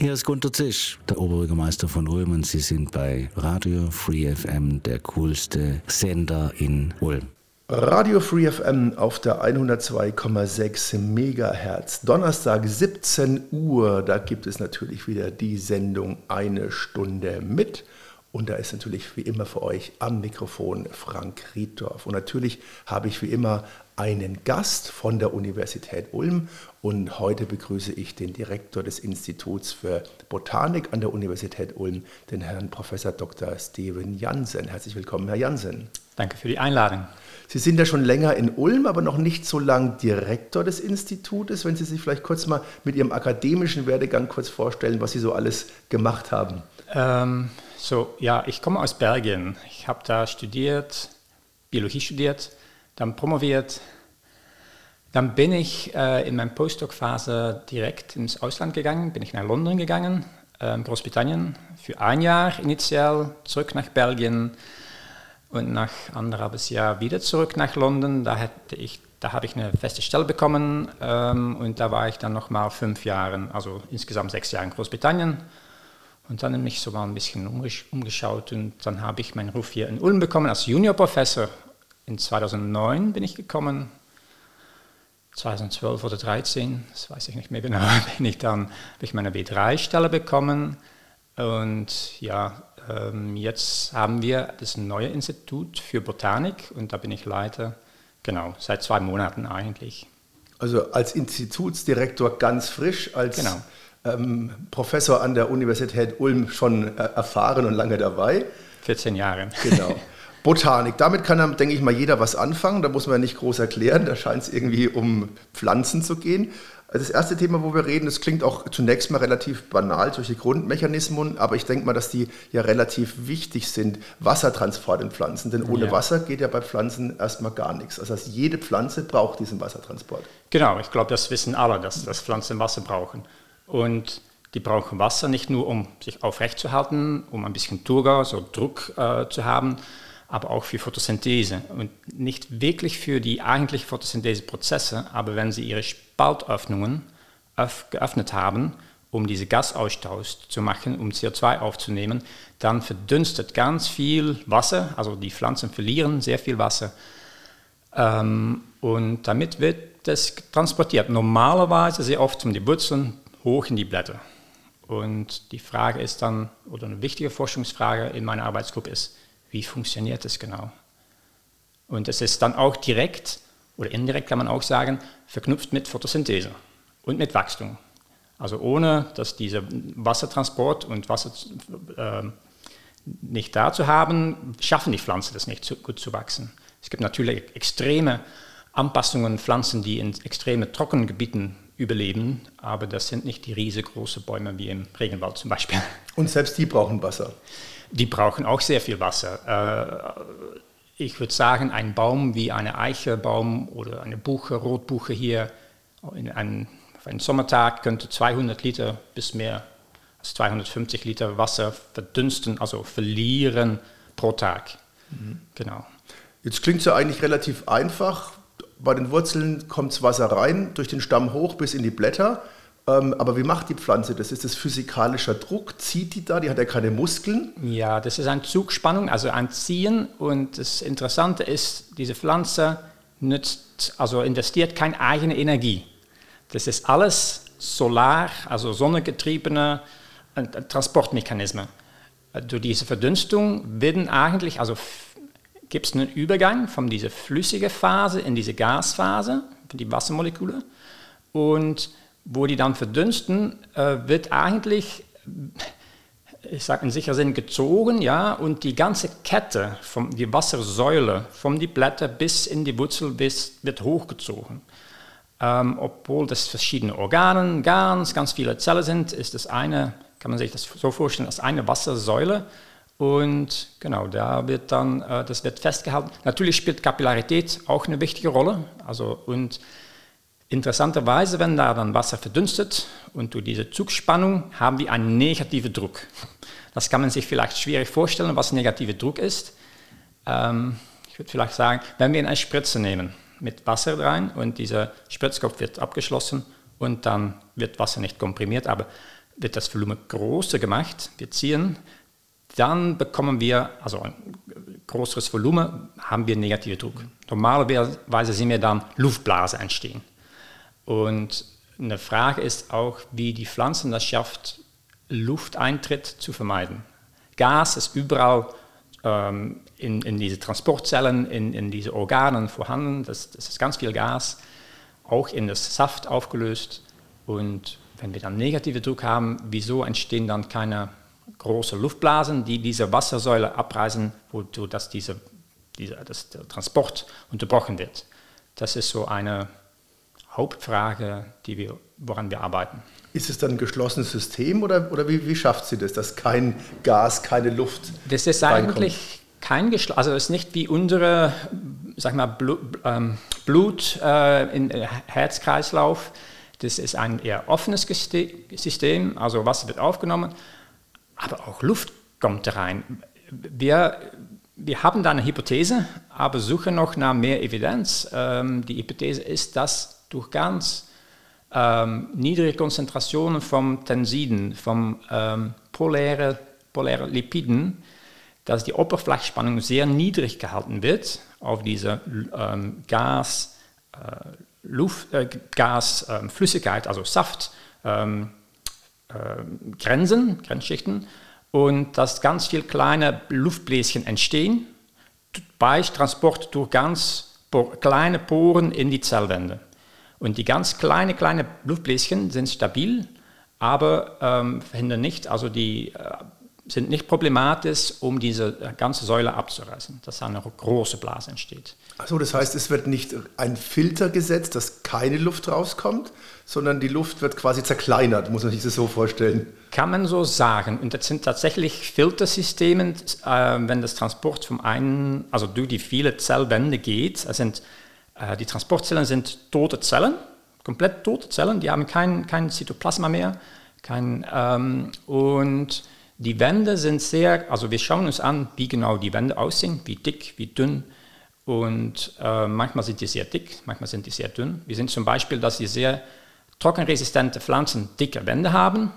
Hier ist Gunter Zisch, der Oberbürgermeister von Ulm und Sie sind bei Radio Free FM, der coolste Sender in Ulm. Radio Free FM auf der 102,6 Megahertz. Donnerstag 17 Uhr, da gibt es natürlich wieder die Sendung Eine Stunde mit. Und da ist natürlich wie immer für euch am Mikrofon Frank Rieddorf. Und natürlich habe ich wie immer einen Gast von der Universität Ulm. Und heute begrüße ich den Direktor des Instituts für Botanik an der Universität Ulm, den Herrn Professor Dr. Steven Jansen. Herzlich willkommen, Herr Jansen. Danke für die Einladung. Sie sind ja schon länger in Ulm, aber noch nicht so lang Direktor des Institutes. Wenn Sie sich vielleicht kurz mal mit Ihrem akademischen Werdegang kurz vorstellen, was Sie so alles gemacht haben. Ähm, so, ja, ich komme aus Belgien. Ich habe da studiert, Biologie studiert, dann promoviert. Dann bin ich äh, in meiner Postdoc-Phase direkt ins Ausland gegangen, bin ich nach London gegangen, äh, Großbritannien, für ein Jahr initial, zurück nach Belgien und nach anderthalbes Jahr wieder zurück nach London. Da, ich, da habe ich eine feste Stelle bekommen ähm, und da war ich dann nochmal fünf Jahre, also insgesamt sechs Jahre in Großbritannien und dann mich so mal ein bisschen umgeschaut und dann habe ich meinen Ruf hier in Ulm bekommen als Juniorprofessor. In 2009 bin ich gekommen, 2012 oder 2013, das weiß ich nicht mehr genau, bin ich dann, habe ich meine B3-Stelle bekommen und ja, ähm, jetzt haben wir das neue Institut für Botanik und da bin ich Leiter, genau, seit zwei Monaten eigentlich. Also als Institutsdirektor ganz frisch, als genau ähm, Professor an der Universität Ulm schon äh, erfahren und lange dabei. 14 Jahre. Genau. Botanik, damit kann dann, denke ich mal, jeder was anfangen. Da muss man nicht groß erklären. Da scheint es irgendwie um Pflanzen zu gehen. Also das erste Thema, wo wir reden, das klingt auch zunächst mal relativ banal durch die Grundmechanismen, aber ich denke mal, dass die ja relativ wichtig sind. Wassertransport in Pflanzen, denn ohne ja. Wasser geht ja bei Pflanzen erstmal gar nichts. Das heißt, jede Pflanze braucht diesen Wassertransport. Genau, ich glaube, das wissen alle, dass, dass Pflanzen Wasser brauchen. Und die brauchen Wasser nicht nur, um sich aufrechtzuerhalten, um ein bisschen Turgas oder Druck äh, zu haben, aber auch für Photosynthese. Und nicht wirklich für die eigentlichen Photosyntheseprozesse, aber wenn sie ihre Spaltöffnungen geöffnet haben, um diese Gasaustausch zu machen, um CO2 aufzunehmen, dann verdünstet ganz viel Wasser, also die Pflanzen verlieren sehr viel Wasser. Ähm, und damit wird das transportiert. Normalerweise sehr oft um die Wurzeln hoch in die Blätter. Und die Frage ist dann, oder eine wichtige Forschungsfrage in meiner Arbeitsgruppe ist, wie funktioniert das genau? Und es ist dann auch direkt oder indirekt kann man auch sagen, verknüpft mit Photosynthese und mit Wachstum. Also ohne, dass dieser Wassertransport und Wasser äh, nicht da zu haben, schaffen die Pflanzen das nicht so gut zu wachsen. Es gibt natürlich extreme Anpassungen, Pflanzen, die in extreme Trockengebieten überleben, aber das sind nicht die riesengroßen Bäume wie im Regenwald zum Beispiel. Und selbst die brauchen Wasser? Die brauchen auch sehr viel Wasser. Äh, ich würde sagen, ein Baum wie eine Eichebaum oder eine Buche, Rotbuche hier, in einem, auf einen Sommertag könnte 200 Liter bis mehr als 250 Liter Wasser verdünsten, also verlieren pro Tag. Mhm. Genau. Jetzt klingt es ja eigentlich relativ einfach bei den Wurzeln kommt das Wasser rein, durch den Stamm hoch bis in die Blätter. Ähm, aber wie macht die Pflanze das? Ist das physikalischer Druck? Zieht die da? Die hat ja keine Muskeln. Ja, das ist eine Zugspannung, also ein Ziehen. Und das Interessante ist, diese Pflanze nützt, also investiert keine eigene Energie. Das ist alles solar, also sonnengetriebene äh, Transportmechanismen. Durch diese Verdunstung werden eigentlich, also gibt es einen Übergang von dieser flüssigen Phase in diese Gasphase, für die Wassermoleküle. Und wo die dann verdünsten, äh, wird eigentlich, ich sage in sicherer Sinn, gezogen, ja, und die ganze Kette, vom, die Wassersäule, von die Blätter bis in die Wurzel bis, wird hochgezogen. Ähm, obwohl das verschiedene Organe, ganz, ganz viele Zellen sind, ist das eine, kann man sich das so vorstellen, als eine Wassersäule und genau, da wird dann, äh, das wird festgehalten. Natürlich spielt Kapillarität auch eine wichtige Rolle. Also, und interessanterweise, wenn da dann Wasser verdünstet und durch diese Zugspannung haben wir einen negativen Druck. Das kann man sich vielleicht schwierig vorstellen, was negativer Druck ist. Ähm, ich würde vielleicht sagen, wenn wir eine Spritze nehmen mit Wasser rein und dieser Spritzkopf wird abgeschlossen und dann wird Wasser nicht komprimiert, aber wird das Volumen größer gemacht, wir ziehen, dann bekommen wir, also ein größeres Volumen, haben wir negative Druck. Normalerweise sehen wir dann Luftblase entstehen. Und eine Frage ist auch, wie die Pflanzen das schafft, Lufteintritt zu vermeiden. Gas ist überall ähm, in, in diese Transportzellen, in, in diese Organen vorhanden. Das, das ist ganz viel Gas, auch in das Saft aufgelöst. Und wenn wir dann negative Druck haben, wieso entstehen dann keine großen Luftblasen, die diese Wassersäule abreißen, sodass diese, diese, dass der Transport unterbrochen wird? Das ist so eine Hauptfrage, die wir, woran wir arbeiten. Ist es dann ein geschlossenes System oder, oder wie, wie schafft sie das, dass kein Gas, keine Luft Das ist reinkommt? eigentlich kein geschlossenes, also es ist nicht wie unsere, sag mal, Blut, ähm, Blut äh, in äh, Herzkreislauf. Das ist ein eher offenes System, also Wasser wird aufgenommen, aber auch Luft kommt rein. Wir, wir haben da eine Hypothese, aber suchen noch nach mehr Evidenz. Ähm, die Hypothese ist, dass durch ganz ähm, niedrige Konzentrationen von Tensiden, von ähm, polären, poläre Lipiden, dass die Oberflächenspannung sehr niedrig gehalten wird auf diese ähm, Gas, äh, Luft, äh, Gas, äh, Flüssigkeit, also Saft, ähm, äh, Grenzen, Grenzschichten und dass ganz viele kleine Luftbläschen entstehen bei Transport durch ganz kleine Poren in die Zellwände. Und die ganz kleinen, kleinen Luftbläschen sind stabil, aber ähm, verhindern nicht, also die äh, sind nicht problematisch, um diese ganze Säule abzureißen, dass eine große Blase entsteht. Also das heißt, es wird nicht ein Filter gesetzt, dass keine Luft rauskommt, sondern die Luft wird quasi zerkleinert, muss man sich das so vorstellen. Kann man so sagen. Und das sind tatsächlich Filtersysteme, äh, wenn das Transport vom einen, also durch die viele Zellwände geht, es sind äh, die Transportzellen sind tote Zellen, komplett tote Zellen, die haben kein, kein Zytoplasma mehr. Kein, ähm, und die Wände sind sehr, also wir schauen uns an, wie genau die Wände aussehen, wie dick, wie dünn. Und äh, manchmal sind die sehr dick, manchmal sind die sehr dünn. Wir sehen zum Beispiel, dass die sehr trockenresistente Pflanzen dicke Wände haben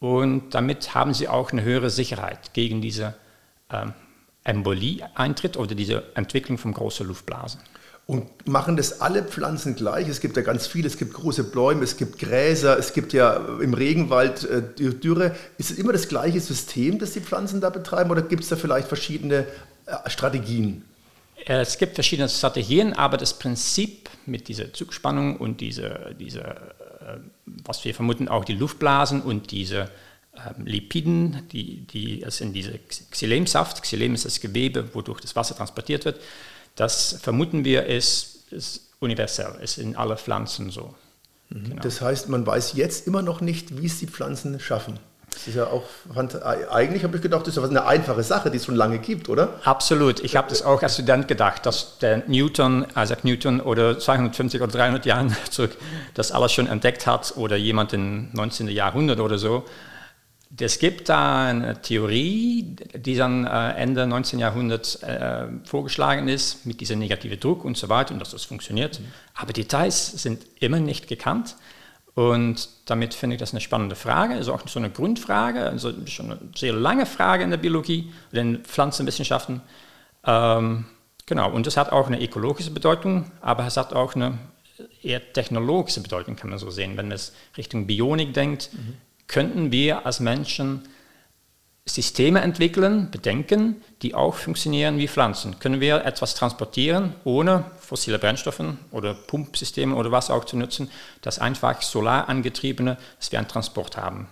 und damit haben sie auch eine höhere Sicherheit gegen diese ähm, Embolie-Eintritt oder diese Entwicklung von großen Luftblasen. Und machen das alle Pflanzen gleich? Es gibt ja ganz viele, es gibt große Bäume, es gibt Gräser, es gibt ja im Regenwald äh, Dürre. Ist es immer das gleiche System, das die Pflanzen da betreiben oder gibt es da vielleicht verschiedene äh, Strategien? Es gibt verschiedene Strategien, aber das Prinzip mit dieser Zugspannung und diese, diese äh, was wir vermuten, auch die Luftblasen und diese ähm, Lipiden, die, die es diese Xylemsaft, Xylem ist das Gewebe, wodurch das Wasser transportiert wird, das vermuten wir ist, ist universell, ist in allen Pflanzen so. Mhm. Genau. Das heißt, man weiß jetzt immer noch nicht, wie es die Pflanzen schaffen. Das ist ja auch, eigentlich habe ich gedacht, das ist eine einfache Sache, die es schon lange gibt, oder? Absolut. Ich habe das auch als Student gedacht, dass der Newton, Isaac Newton oder 250 oder 300 Jahre zurück das alles schon entdeckt hat oder jemand im 19. Jahrhundert oder so. Es gibt da eine Theorie, die dann äh, Ende 19. Jahrhundert äh, vorgeschlagen ist, mit diesem negativen Druck und so weiter und dass das funktioniert. Mhm. Aber Details sind immer nicht gekannt. Und damit finde ich das eine spannende Frage, also auch so eine Grundfrage, also schon eine sehr lange Frage in der Biologie, in den Pflanzenwissenschaften. Ähm, genau, und es hat auch eine ökologische Bedeutung, aber es hat auch eine eher technologische Bedeutung, kann man so sehen. Wenn man es Richtung Bionik denkt, mhm könnten wir als Menschen Systeme entwickeln, bedenken, die auch funktionieren wie Pflanzen. Können wir etwas transportieren, ohne fossile Brennstoffe oder Pumpsysteme oder was auch zu nutzen, das einfach solar angetriebene, dass wir einen Transport haben.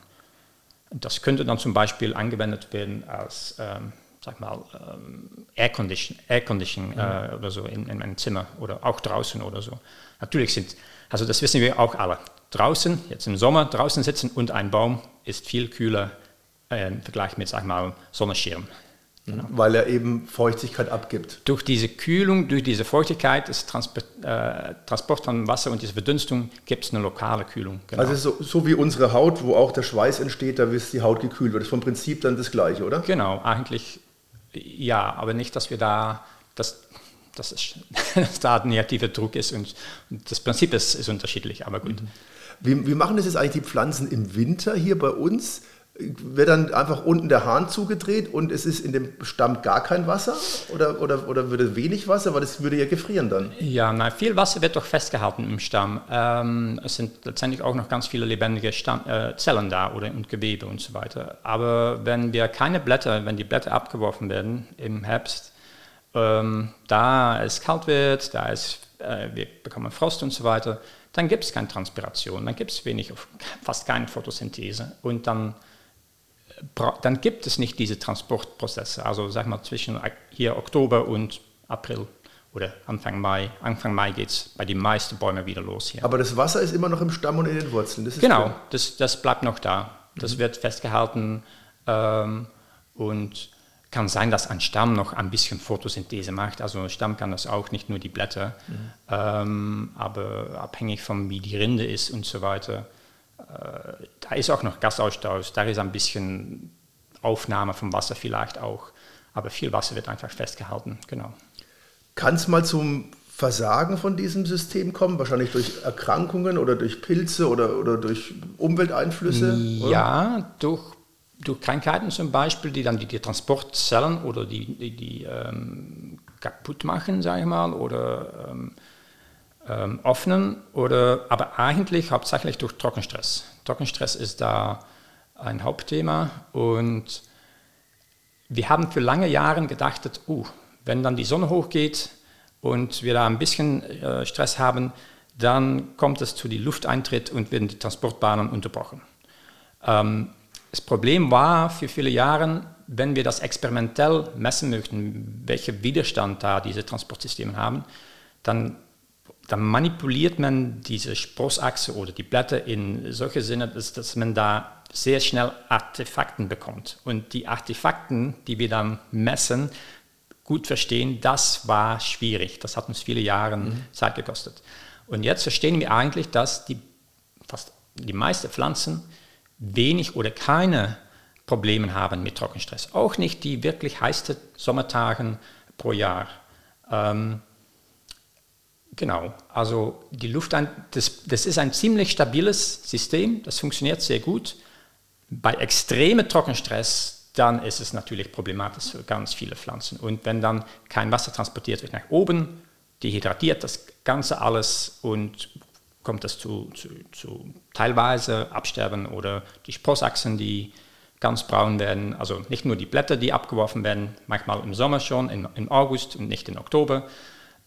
Das könnte dann zum Beispiel angewendet werden als ähm, sag mal, ähm, Air Conditioning, Air Conditioning äh, oder so in, in einem Zimmer oder auch draußen oder so. Natürlich sind, also das wissen wir auch alle draußen, jetzt im Sommer draußen sitzen und ein Baum ist viel kühler äh, im Vergleich mit, sag mal, Sonnenschirm. Genau. Weil er eben Feuchtigkeit abgibt. Durch diese Kühlung, durch diese Feuchtigkeit, das Transport, äh, Transport von Wasser und diese Verdünstung gibt es eine lokale Kühlung. Genau. Also so, so, wie unsere Haut, wo auch der Schweiß entsteht, da wird die Haut gekühlt. Das ist vom Prinzip dann das Gleiche, oder? Genau, eigentlich ja, aber nicht, dass wir da, dass, dass, es, da ein negativer Druck ist und, und das Prinzip ist, ist unterschiedlich, aber gut. Mhm. Wie, wie machen das jetzt eigentlich die Pflanzen im Winter hier bei uns? wird dann einfach unten der Hahn zugedreht und es ist in dem Stamm gar kein Wasser oder, oder, oder würde wenig Wasser, weil das würde ja gefrieren dann. Ja, nein, viel Wasser wird doch festgehalten im Stamm. Ähm, es sind letztendlich auch noch ganz viele lebendige Stamm, äh, Zellen da oder und Gewebe und so weiter. Aber wenn wir keine Blätter, wenn die Blätter abgeworfen werden im Herbst, ähm, da es kalt wird, da es, äh, wir bekommen Frost und so weiter, dann gibt es keine Transpiration, dann gibt es wenig, fast keine Photosynthese und dann dann gibt es nicht diese Transportprozesse. Also sag mal zwischen hier Oktober und April oder Anfang Mai. Anfang Mai geht es bei den meisten Bäumen wieder los hier. Aber das Wasser ist immer noch im Stamm und in den Wurzeln. genau, das, das, bleibt noch da. Das mhm. wird festgehalten ähm, und kann sein, dass ein Stamm noch ein bisschen Photosynthese macht. Also ein Stamm kann das auch, nicht nur die Blätter, mhm. ähm, aber abhängig von wie die Rinde ist und so weiter äh, da ist auch noch Gasaustausch, da ist ein bisschen Aufnahme vom Wasser vielleicht auch, aber viel Wasser wird einfach festgehalten, genau. Kann es mal zum Versagen von diesem System kommen? Wahrscheinlich durch Erkrankungen oder durch Pilze oder, oder durch Umwelteinflüsse? Ja, oder? durch, durch Krankheiten zum Beispiel, die dann die, die Transportzellen oder die, die, die ähm, kaputt machen, sage ich mal, oder ähm, ähm, öffnen, oder, aber eigentlich hauptsächlich durch Trockenstress. Trockenstress ist da ein Hauptthema und wir haben für lange Jahre gedacht, uh, wenn dann die Sonne hochgeht und wir da ein bisschen äh, Stress haben, dann kommt es zu dem Lufteintritt und werden die Transportbahnen unterbrochen. Ähm, das Problem war für viele Jahre, wenn wir das experimentell messen möchten, welchen Widerstand da diese Transportsysteme haben, dann dann manipuliert man diese Sprossachse oder die Blätter in solche Sinne, dass, dass man da sehr schnell Artefakten bekommt. Und die Artefakten, die wir dann messen, gut verstehen, das war schwierig. Das hat uns viele Jahre mhm. Zeit gekostet. Und jetzt verstehen wir eigentlich, dass die, fast die meisten Pflanzen wenig oder keine Probleme haben mit Trockenstress. Auch nicht die wirklich heißen Sommertagen pro Jahr. Ähm, Genau, also die Luft, das, das ist ein ziemlich stabiles System, das funktioniert sehr gut. Bei extremem Trockenstress, dann ist es natürlich problematisch für ganz viele Pflanzen. Und wenn dann kein Wasser transportiert wird nach oben, dehydratiert das Ganze alles und kommt es zu, zu, zu teilweise Absterben oder die Sprossachsen, die ganz braun werden. Also nicht nur die Blätter, die abgeworfen werden, manchmal im Sommer schon, im August und nicht im Oktober.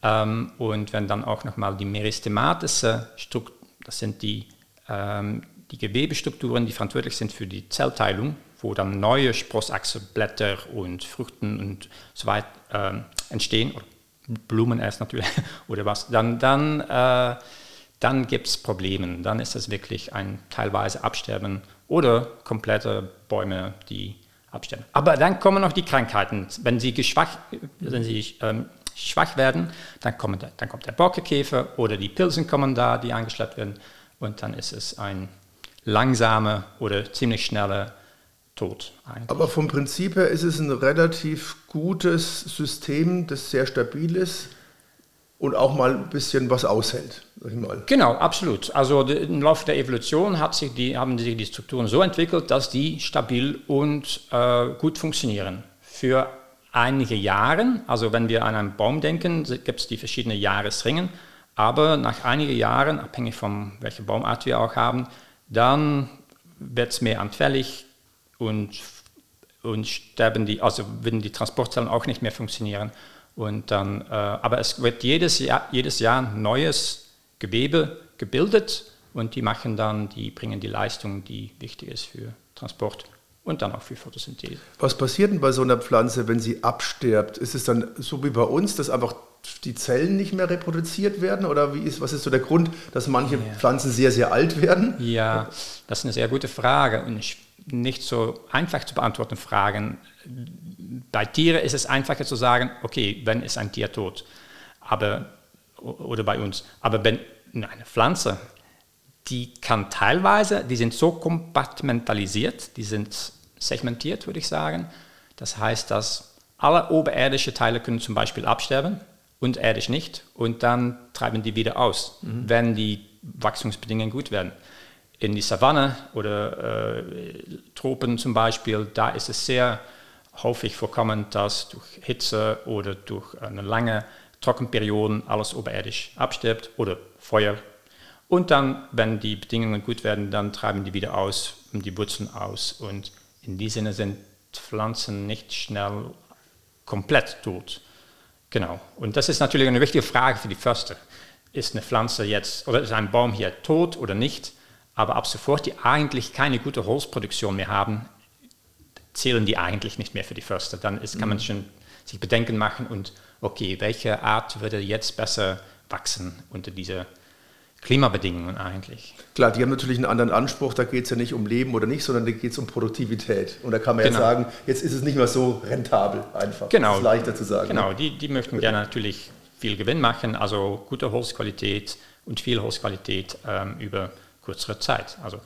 Ähm, und wenn dann auch nochmal die meristematische Struktur, das sind die, ähm, die Gewebestrukturen, die verantwortlich sind für die Zellteilung, wo dann neue Sprossachsenblätter und Früchten und so weiter ähm, entstehen, Blumen erst natürlich, oder was, dann, dann, äh, dann gibt es Probleme. Dann ist das wirklich ein teilweise Absterben oder komplette Bäume, die absterben. Aber dann kommen noch die Krankheiten. Wenn sie, geschwach, wenn sie ähm, schwach werden, dann, kommen, dann kommt der Borkenkäfer oder die Pilzen kommen da, die angeschleppt werden und dann ist es ein langsamer oder ziemlich schneller Tod. Eigentlich. Aber vom Prinzip her ist es ein relativ gutes System, das sehr stabil ist und auch mal ein bisschen was aushält. Genau, absolut. Also im Laufe der Evolution hat sich die, haben sich die Strukturen so entwickelt, dass die stabil und äh, gut funktionieren. Für einige Jahre, also wenn wir an einen Baum denken, gibt es die verschiedenen Jahresringen, aber nach einigen Jahren, abhängig von welcher Baumart wir auch haben, dann wird es mehr anfällig und, und sterben die, also werden die Transportzellen auch nicht mehr funktionieren. Und dann, äh, aber es wird jedes Jahr, jedes Jahr neues Gewebe gebildet und die machen dann, die bringen die Leistung, die wichtig ist für Transport und dann auch für Photosynthese. Was passiert denn bei so einer Pflanze, wenn sie abstirbt? Ist es dann so wie bei uns, dass einfach die Zellen nicht mehr reproduziert werden? Oder wie ist, was ist so der Grund, dass manche ja. Pflanzen sehr, sehr alt werden? Ja, das ist eine sehr gute Frage und nicht so einfach zu beantworten Fragen. Bei Tieren ist es einfacher zu sagen, okay, wenn ist ein Tier tot. Aber, oder bei uns. Aber wenn eine Pflanze die kann teilweise, die sind so kompartmentalisiert, die sind segmentiert, würde ich sagen. Das heißt, dass alle oberirdischen Teile können zum Beispiel absterben und erdisch nicht und dann treiben die wieder aus, mhm. wenn die Wachstumsbedingungen gut werden. in die Savanne oder äh, Tropen zum Beispiel, da ist es sehr häufig vorkommend, dass durch Hitze oder durch eine lange Trockenperiode alles oberirdisch abstirbt oder Feuer. Und dann, wenn die Bedingungen gut werden, dann treiben die wieder aus und die Wurzeln aus. Und in diesem Sinne sind Pflanzen nicht schnell komplett tot. Genau. Und das ist natürlich eine wichtige Frage für die Förster. Ist eine Pflanze jetzt, oder ist ein Baum hier tot oder nicht? Aber ab sofort, die eigentlich keine gute Holzproduktion mehr haben, zählen die eigentlich nicht mehr für die Förster. Dann ist, kann man mhm. schon sich Bedenken machen und, okay, welche Art würde jetzt besser wachsen unter dieser Klimabedingungen eigentlich. Klar, die haben natürlich einen anderen Anspruch, da geht es ja nicht um Leben oder nicht, sondern da geht es um Produktivität. Und da kann man genau. ja sagen, jetzt ist es nicht mehr so rentabel einfach. Genau. Das ist leichter zu sagen. Genau, ne? die, die möchten gerne natürlich viel Gewinn machen, also gute Holzqualität und viel Holzqualität ähm, über kürzere Zeit. Also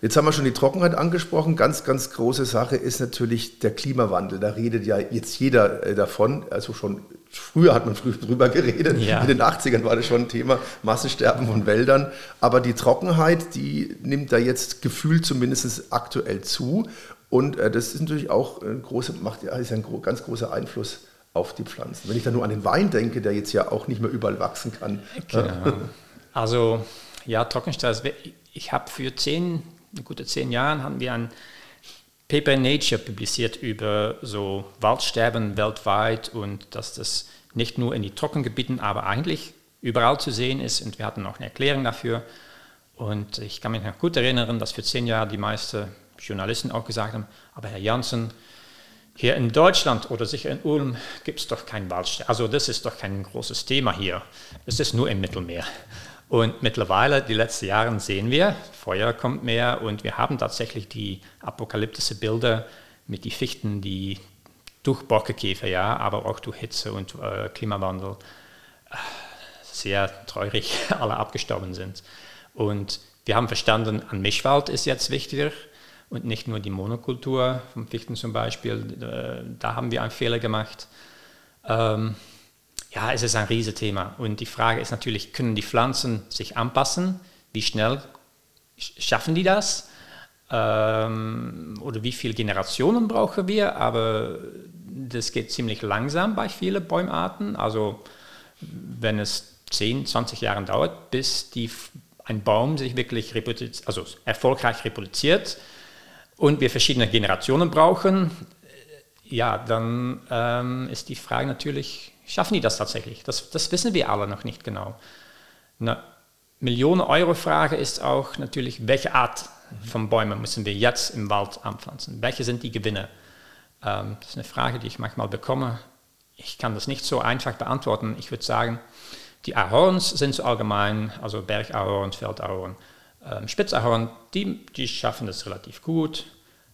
Jetzt haben wir schon die Trockenheit angesprochen. Ganz, ganz große Sache ist natürlich der Klimawandel. Da redet ja jetzt jeder äh, davon. Also schon früher hat man früher drüber geredet. Ja. In den 80ern war das schon ein Thema, Massensterben von Wäldern. Aber die Trockenheit, die nimmt da jetzt gefühlt zumindest aktuell zu. Und äh, das ist natürlich auch ein großer, macht, ist ein ganz großer Einfluss auf die Pflanzen. Wenn ich da nur an den Wein denke, der jetzt ja auch nicht mehr überall wachsen kann. Genau. Also ja, Trockenstress. Ich habe für zehn gute zehn Jahren haben wir ein Paper in Nature publiziert über so Waldsterben weltweit und dass das nicht nur in die Trockengebieten, aber eigentlich überall zu sehen ist. Und wir hatten auch eine Erklärung dafür. Und ich kann mich noch gut erinnern, dass für zehn Jahre die meisten Journalisten auch gesagt haben, aber Herr Janssen, hier in Deutschland oder sicher in Ulm gibt es doch kein Waldsterben. Also das ist doch kein großes Thema hier. Das ist nur im Mittelmeer. Und mittlerweile, die letzten Jahre sehen wir, Feuer kommt mehr und wir haben tatsächlich die apokalyptische Bilder mit den Fichten, die durch Borkenkäfer, ja, aber auch durch Hitze und äh, Klimawandel äh, sehr traurig alle abgestorben sind. Und wir haben verstanden, ein Mischwald ist jetzt wichtiger und nicht nur die Monokultur von Fichten zum Beispiel. Äh, da haben wir einen Fehler gemacht. Ähm, ja, es ist ein Riesenthema. Und die Frage ist natürlich, können die Pflanzen sich anpassen? Wie schnell schaffen die das? Ähm, oder wie viele Generationen brauchen wir? Aber das geht ziemlich langsam bei vielen Bäumarten. Also wenn es 10, 20 Jahre dauert, bis die, ein Baum sich wirklich also erfolgreich reproduziert und wir verschiedene Generationen brauchen, ja, dann ähm, ist die Frage natürlich, Schaffen die das tatsächlich? Das, das wissen wir alle noch nicht genau. Eine Millionen-Euro-Frage ist auch natürlich, welche Art von Bäumen müssen wir jetzt im Wald anpflanzen? Welche sind die Gewinne? Ähm, das ist eine Frage, die ich manchmal bekomme. Ich kann das nicht so einfach beantworten. Ich würde sagen, die Ahorns sind so allgemein, also Bergahorn, Feldahorn, ähm, Spitzahorn, die, die schaffen das relativ gut.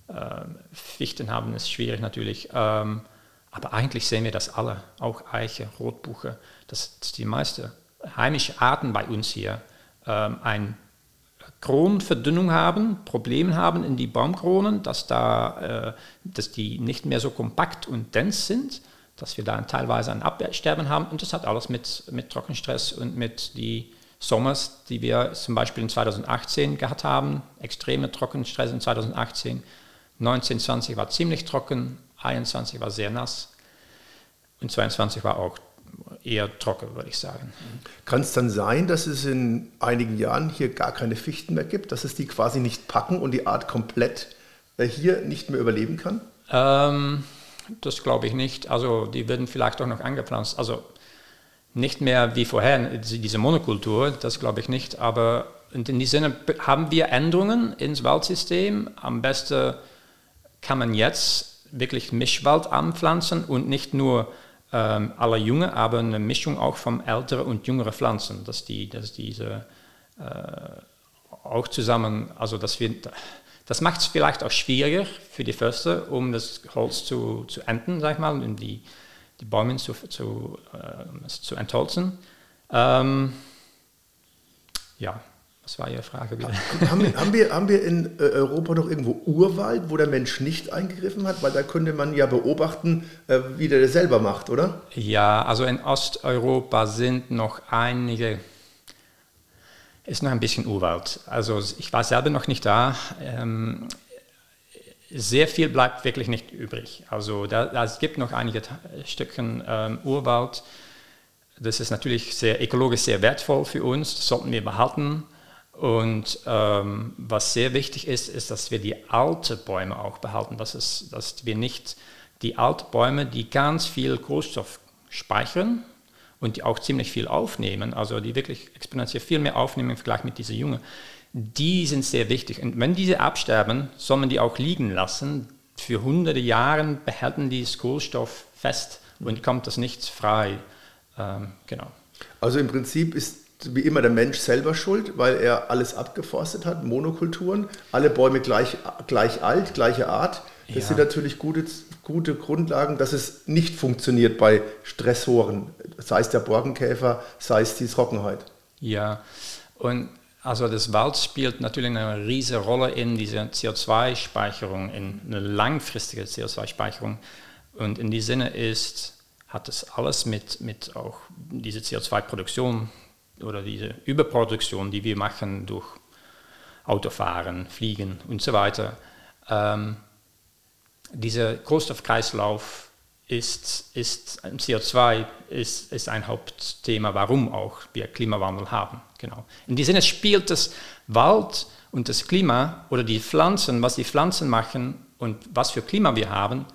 Ähm, Fichten haben es schwierig natürlich. Ähm, aber eigentlich sehen wir das alle, auch Eiche, Rotbuche, dass, die meisten heimischen Arten bei uns hier ähm, eine Kronverdünnung haben, Probleme haben in die Baumkronen, dass, da, äh, dass die nicht mehr so kompakt und dens sind, dass wir da teilweise ein Absterben haben. Und das hat alles mit, mit Trockenstress und mit die Sommers, die wir zum Beispiel in 2018 gehabt haben, extreme Trockenstress in 2018. 1920 war ziemlich trocken, 21 war sehr nass und 22 war auch eher trocken, würde ich sagen. Kann es dann sein, dass es in einigen Jahren hier gar keine Fichten mehr gibt, dass es die quasi nicht packen und die Art komplett äh, hier nicht mehr überleben kann? Ähm, das glaube ich nicht. Also die werden vielleicht auch noch angepflanzt. Also nicht mehr wie vorher, diese Monokultur, das glaube ich nicht. Aber in diesem Sinne haben wir Änderungen ins Waldsystem. Am besten kann man jetzt wirklich Mischwald anpflanzen und nicht nur ähm, alle Junge, aber eine Mischung auch von älteren und jüngeren Pflanzen, dass, die, dass diese äh, auch zusammen, also dass wir, das macht es vielleicht auch schwieriger für die Förster, um das Holz zu, zu ernten, sag ich mal, und die, die Bäume zu, zu, äh, zu entholzen. Ähm, ja, was war Ihre Frage wieder? haben, wir, haben, wir, haben wir in äh, Europa noch irgendwo Urwald, wo der Mensch nicht eingegriffen hat? Weil da könnte man ja beobachten, äh, wie der das selber macht, oder? Ja, also in Osteuropa sind noch einige ist noch ein bisschen Urwald. Also ich war selber noch nicht da. Ähm, sehr viel bleibt wirklich nicht übrig. Also da, es gibt noch einige Stückchen ähm, Urwald. Das ist natürlich sehr ökologisch sehr wertvoll für uns. Das sollten wir behalten. Und ähm, was sehr wichtig ist, ist, dass wir die alten Bäume auch behalten. Das ist, dass wir nicht die alten Bäume, die ganz viel Kohlenstoff speichern und die auch ziemlich viel aufnehmen, also die wirklich exponentiell viel mehr aufnehmen im Vergleich mit diesen Jungen, die sind sehr wichtig. Und wenn diese absterben, soll man die auch liegen lassen. Für hunderte Jahre behalten die das Kohlenstoff fest und kommt das nicht frei. Ähm, genau. Also im Prinzip ist wie immer der Mensch selber schuld, weil er alles abgeforstet hat, Monokulturen, alle Bäume gleich, gleich alt, gleiche Art. Das ja. sind natürlich gute, gute Grundlagen, dass es nicht funktioniert bei Stressoren, sei es der Borkenkäfer, sei es die Trockenheit. Ja, und also das Wald spielt natürlich eine riesige Rolle in dieser CO2-Speicherung, in eine langfristige CO2-Speicherung. Und in diesem Sinne ist, hat das alles mit, mit auch dieser CO2-Produktion oder diese Überproduktion, die wir machen durch Autofahren, Fliegen und so weiter, ähm, dieser Kohlenstoffkreislauf ist, ist CO2 ist, ist ein Hauptthema, warum auch wir Klimawandel haben. Genau. In diesem Sinne spielt das Wald und das Klima oder die Pflanzen, was die Pflanzen machen und was für Klima wir haben,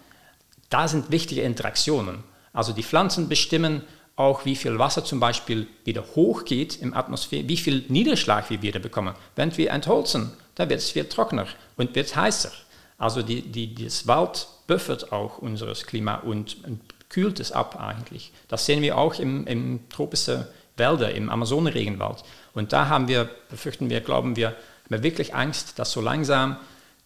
da sind wichtige Interaktionen. Also die Pflanzen bestimmen auch, wie viel Wasser zum Beispiel wieder hochgeht im Atmosphäre, wie viel Niederschlag wir wieder bekommen. Wenn wir entholzen, dann wird es viel trockener und wird heißer. Also die, die, das Wald buffert auch unser Klima und, und, kühlt es ab eigentlich. Das sehen wir auch im, im tropischen Wälder, im Amazonenregenwald. Und da haben wir, befürchten wir, glauben wir, haben wir wirklich Angst, dass so langsam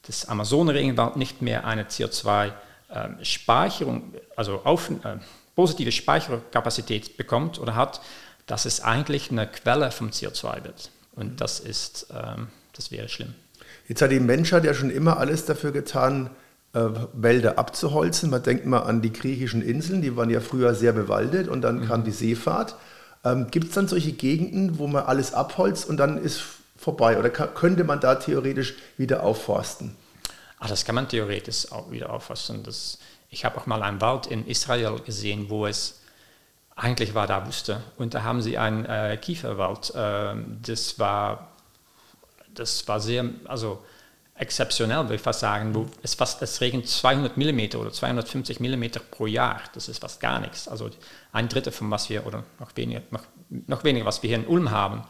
das Amazonenregenwald nicht mehr eine CO2-Speicherung, ähm, also auf, äh, positive Speicherkapazität bekommt oder hat, dass es eigentlich eine Quelle vom CO2 wird. Und das ist, ähm, das wäre schlimm. Jetzt hat die Menschheit ja schon immer alles dafür getan, äh, Wälder abzuholzen. Man denkt mal an die griechischen Inseln, die waren ja früher sehr bewaldet und dann mhm. kam die Seefahrt. Ähm, Gibt es dann solche Gegenden, wo man alles abholzt und dann ist vorbei? Oder könnte man da theoretisch wieder aufforsten? Ach, das kann man theoretisch auch wieder aufforsten. Das, ich habe auch mal einen Wald in Israel gesehen, wo es eigentlich war da Wüste. Und da haben sie einen äh, Kieferwald. Äh, das war das war sehr, also exzeptionell, würde ich fast sagen. Wo es, fast, es regnet 200 mm oder 250 mm pro Jahr. Das ist fast gar nichts. Also ein Drittel von was wir, oder noch weniger, noch, noch weniger, was wir hier in Ulm haben.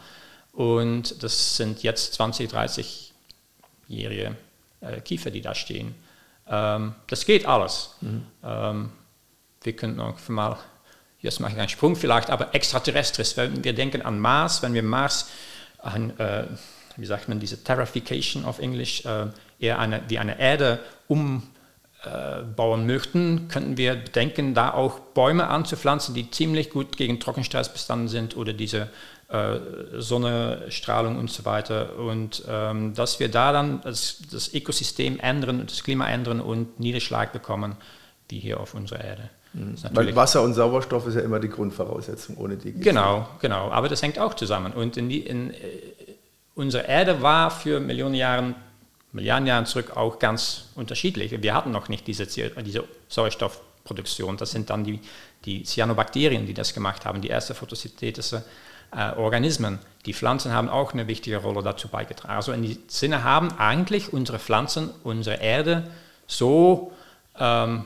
Und das sind jetzt 20, 30-jährige äh, Kiefer, die da stehen. Ähm, das geht alles. Mhm. Ähm, wir können noch mal, jetzt mache ich einen Sprung vielleicht, aber extraterrestres, wenn wir denken an Mars, wenn wir Mars ein, äh, wie sagt man, diese Terrafication auf Englisch, äh, eher eine, wie eine Erde umbauen möchten, könnten wir denken, da auch Bäume anzupflanzen, die ziemlich gut gegen Trockenstress bestanden sind oder diese äh, Sonnenstrahlung und so weiter. Und ähm, dass wir da dann das, das Ökosystem ändern und das Klima ändern und Niederschlag bekommen, wie hier auf unserer Erde. Mhm. Weil Wasser und Sauerstoff ist ja immer die Grundvoraussetzung, ohne die. Genau, genau. Aber das hängt auch zusammen. Und in, die, in, äh, unsere Erde war für Millionen Jahre, Milliarden Jahre zurück auch ganz unterschiedlich. Wir hatten noch nicht diese, diese Sauerstoffproduktion. Das sind dann die, die Cyanobakterien, die das gemacht haben, die erste photosynthetische äh, Organismen. Die Pflanzen haben auch eine wichtige Rolle dazu beigetragen. Also in dem Sinne haben eigentlich unsere Pflanzen unsere Erde so ähm,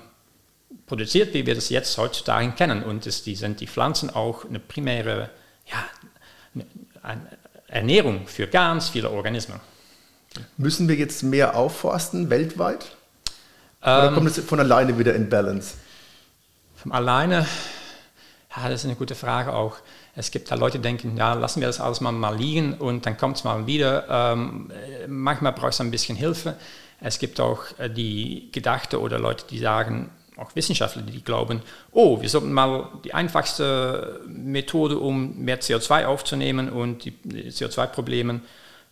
produziert, wie wir das jetzt heutzutage kennen. Und es, die sind die Pflanzen auch eine primäre, ja, ein, Ernährung für ganz viele Organismen. Müssen wir jetzt mehr aufforsten weltweit? Oder ähm, kommt es von alleine wieder in Balance? Von alleine, ja, das ist eine gute Frage auch. Es gibt da Leute, die denken, ja, lassen wir das alles mal, mal liegen und dann kommt es mal wieder. Ähm, manchmal braucht es ein bisschen Hilfe. Es gibt auch äh, die Gedachte oder Leute, die sagen, auch Wissenschaftler, die glauben, oh, wir sollten mal die einfachste Methode, um mehr CO2 aufzunehmen und die CO2-Probleme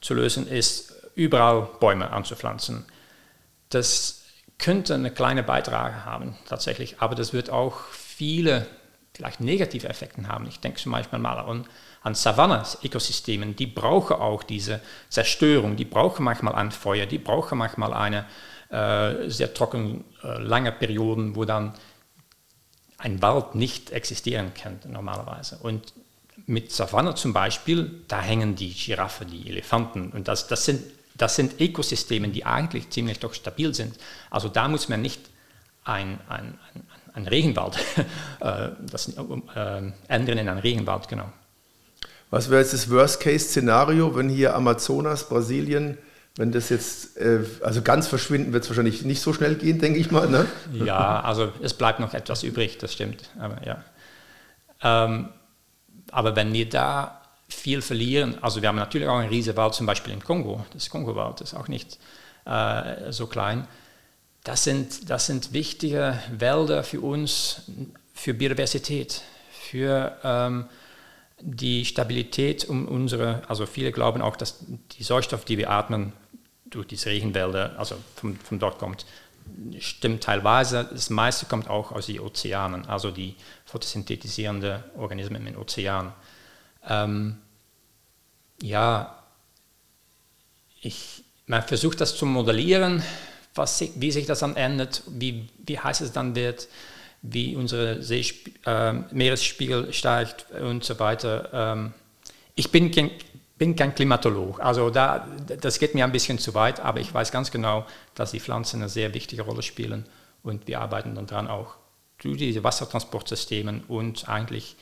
zu lösen, ist, überall Bäume anzupflanzen. Das könnte einen kleinen Beitrag haben, tatsächlich, aber das wird auch viele vielleicht negative Effekte haben. Ich denke zum Beispiel mal an, an Savanne-Ökosystemen, die brauchen auch diese Zerstörung, die brauchen manchmal ein Feuer, die brauchen manchmal eine äh, sehr trocken, äh, lange Perioden, wo dann ein Wald nicht existieren kann normalerweise. Und mit Savanne zum Beispiel, da hängen die Giraffe, die Elefanten und das, das, sind, das sind Ökosysteme, die eigentlich ziemlich doch stabil sind. Also da muss man nicht ein, ein, ein, Regenwald äh, das, äh, ändern in einen Regenwald, genau. Was wäre jetzt das Worst-Case-Szenario, wenn hier Amazonas, Brasilien, wenn das jetzt, äh, also ganz verschwinden wird es wahrscheinlich nicht so schnell gehen, denke ich mal. Ne? Ja, also es bleibt noch etwas übrig, das stimmt. Aber, ja. Ähm, aber wenn wir da viel verlieren, also wir haben natürlich auch einen Riesenwald, zum Beispiel im Kongo, das Kongo-Wald ist auch nicht äh, so klein. Das sind, das sind wichtige Wälder für uns, für Biodiversität, für ähm, die Stabilität um unsere, also viele glauben auch, dass die Sauerstoff, die wir atmen, durch diese Regenwälder, also von, von dort kommt, stimmt teilweise. Das meiste kommt auch aus den Ozeanen, also die photosynthetisierenden Organismen im Ozean. Ähm, ja, ich, man versucht das zu modellieren, was, wie sich das dann ändert, wie, wie heiß es dann wird wie unser äh, Meeresspiegel steigt und so weiter. Ähm, ich bin kein, bin kein Klimatolog, also da, das geht mir ein bisschen zu weit, aber ich weiß ganz genau, dass die Pflanzen eine sehr wichtige Rolle spielen und wir arbeiten daran auch durch diese Wassertransportsysteme und eigentlich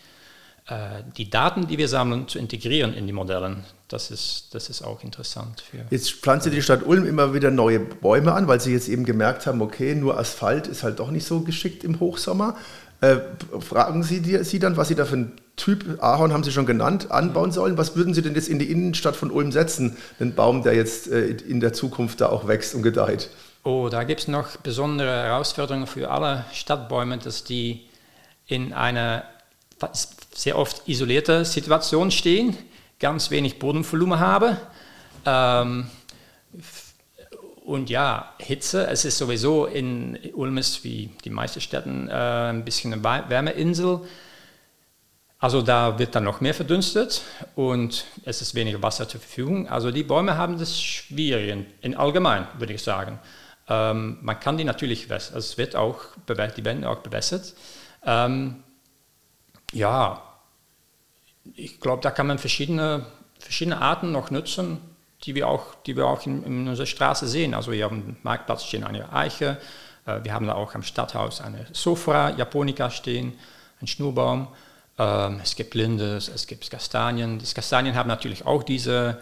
die Daten, die wir sammeln, zu integrieren in die Modellen. Das ist, das ist auch interessant. Für jetzt pflanzt die Stadt Ulm immer wieder neue Bäume an, weil sie jetzt eben gemerkt haben, okay, nur Asphalt ist halt doch nicht so geschickt im Hochsommer. Äh, fragen Sie, die, Sie dann, was Sie da für einen Typ, Ahorn haben Sie schon genannt, anbauen sollen. Was würden Sie denn jetzt in die Innenstadt von Ulm setzen, einen Baum, der jetzt äh, in der Zukunft da auch wächst und gedeiht? Oh, da gibt es noch besondere Herausforderungen für alle Stadtbäume, dass die in einer sehr oft isolierte Situation stehen, ganz wenig Bodenvolumen haben. Ähm, und ja, Hitze, es ist sowieso in Ulm wie die meisten Städten äh, ein bisschen eine Wärmeinsel. Also da wird dann noch mehr verdünstet und es ist weniger Wasser zur Verfügung. Also die Bäume haben das schwierig, in allgemein würde ich sagen. Ähm, man kann die natürlich, es wird auch, die werden auch bewässert. Ähm, ja, ich glaube, da kann man verschiedene, verschiedene Arten noch nutzen, die wir auch, die wir auch in, in unserer Straße sehen. Also wir haben am Marktplatz stehen eine Eiche, äh, wir haben da auch am Stadthaus eine Sofra Japonica stehen, ein Schnurbaum. Ähm, es gibt Lindes, es gibt Kastanien. Die Kastanien haben natürlich auch diese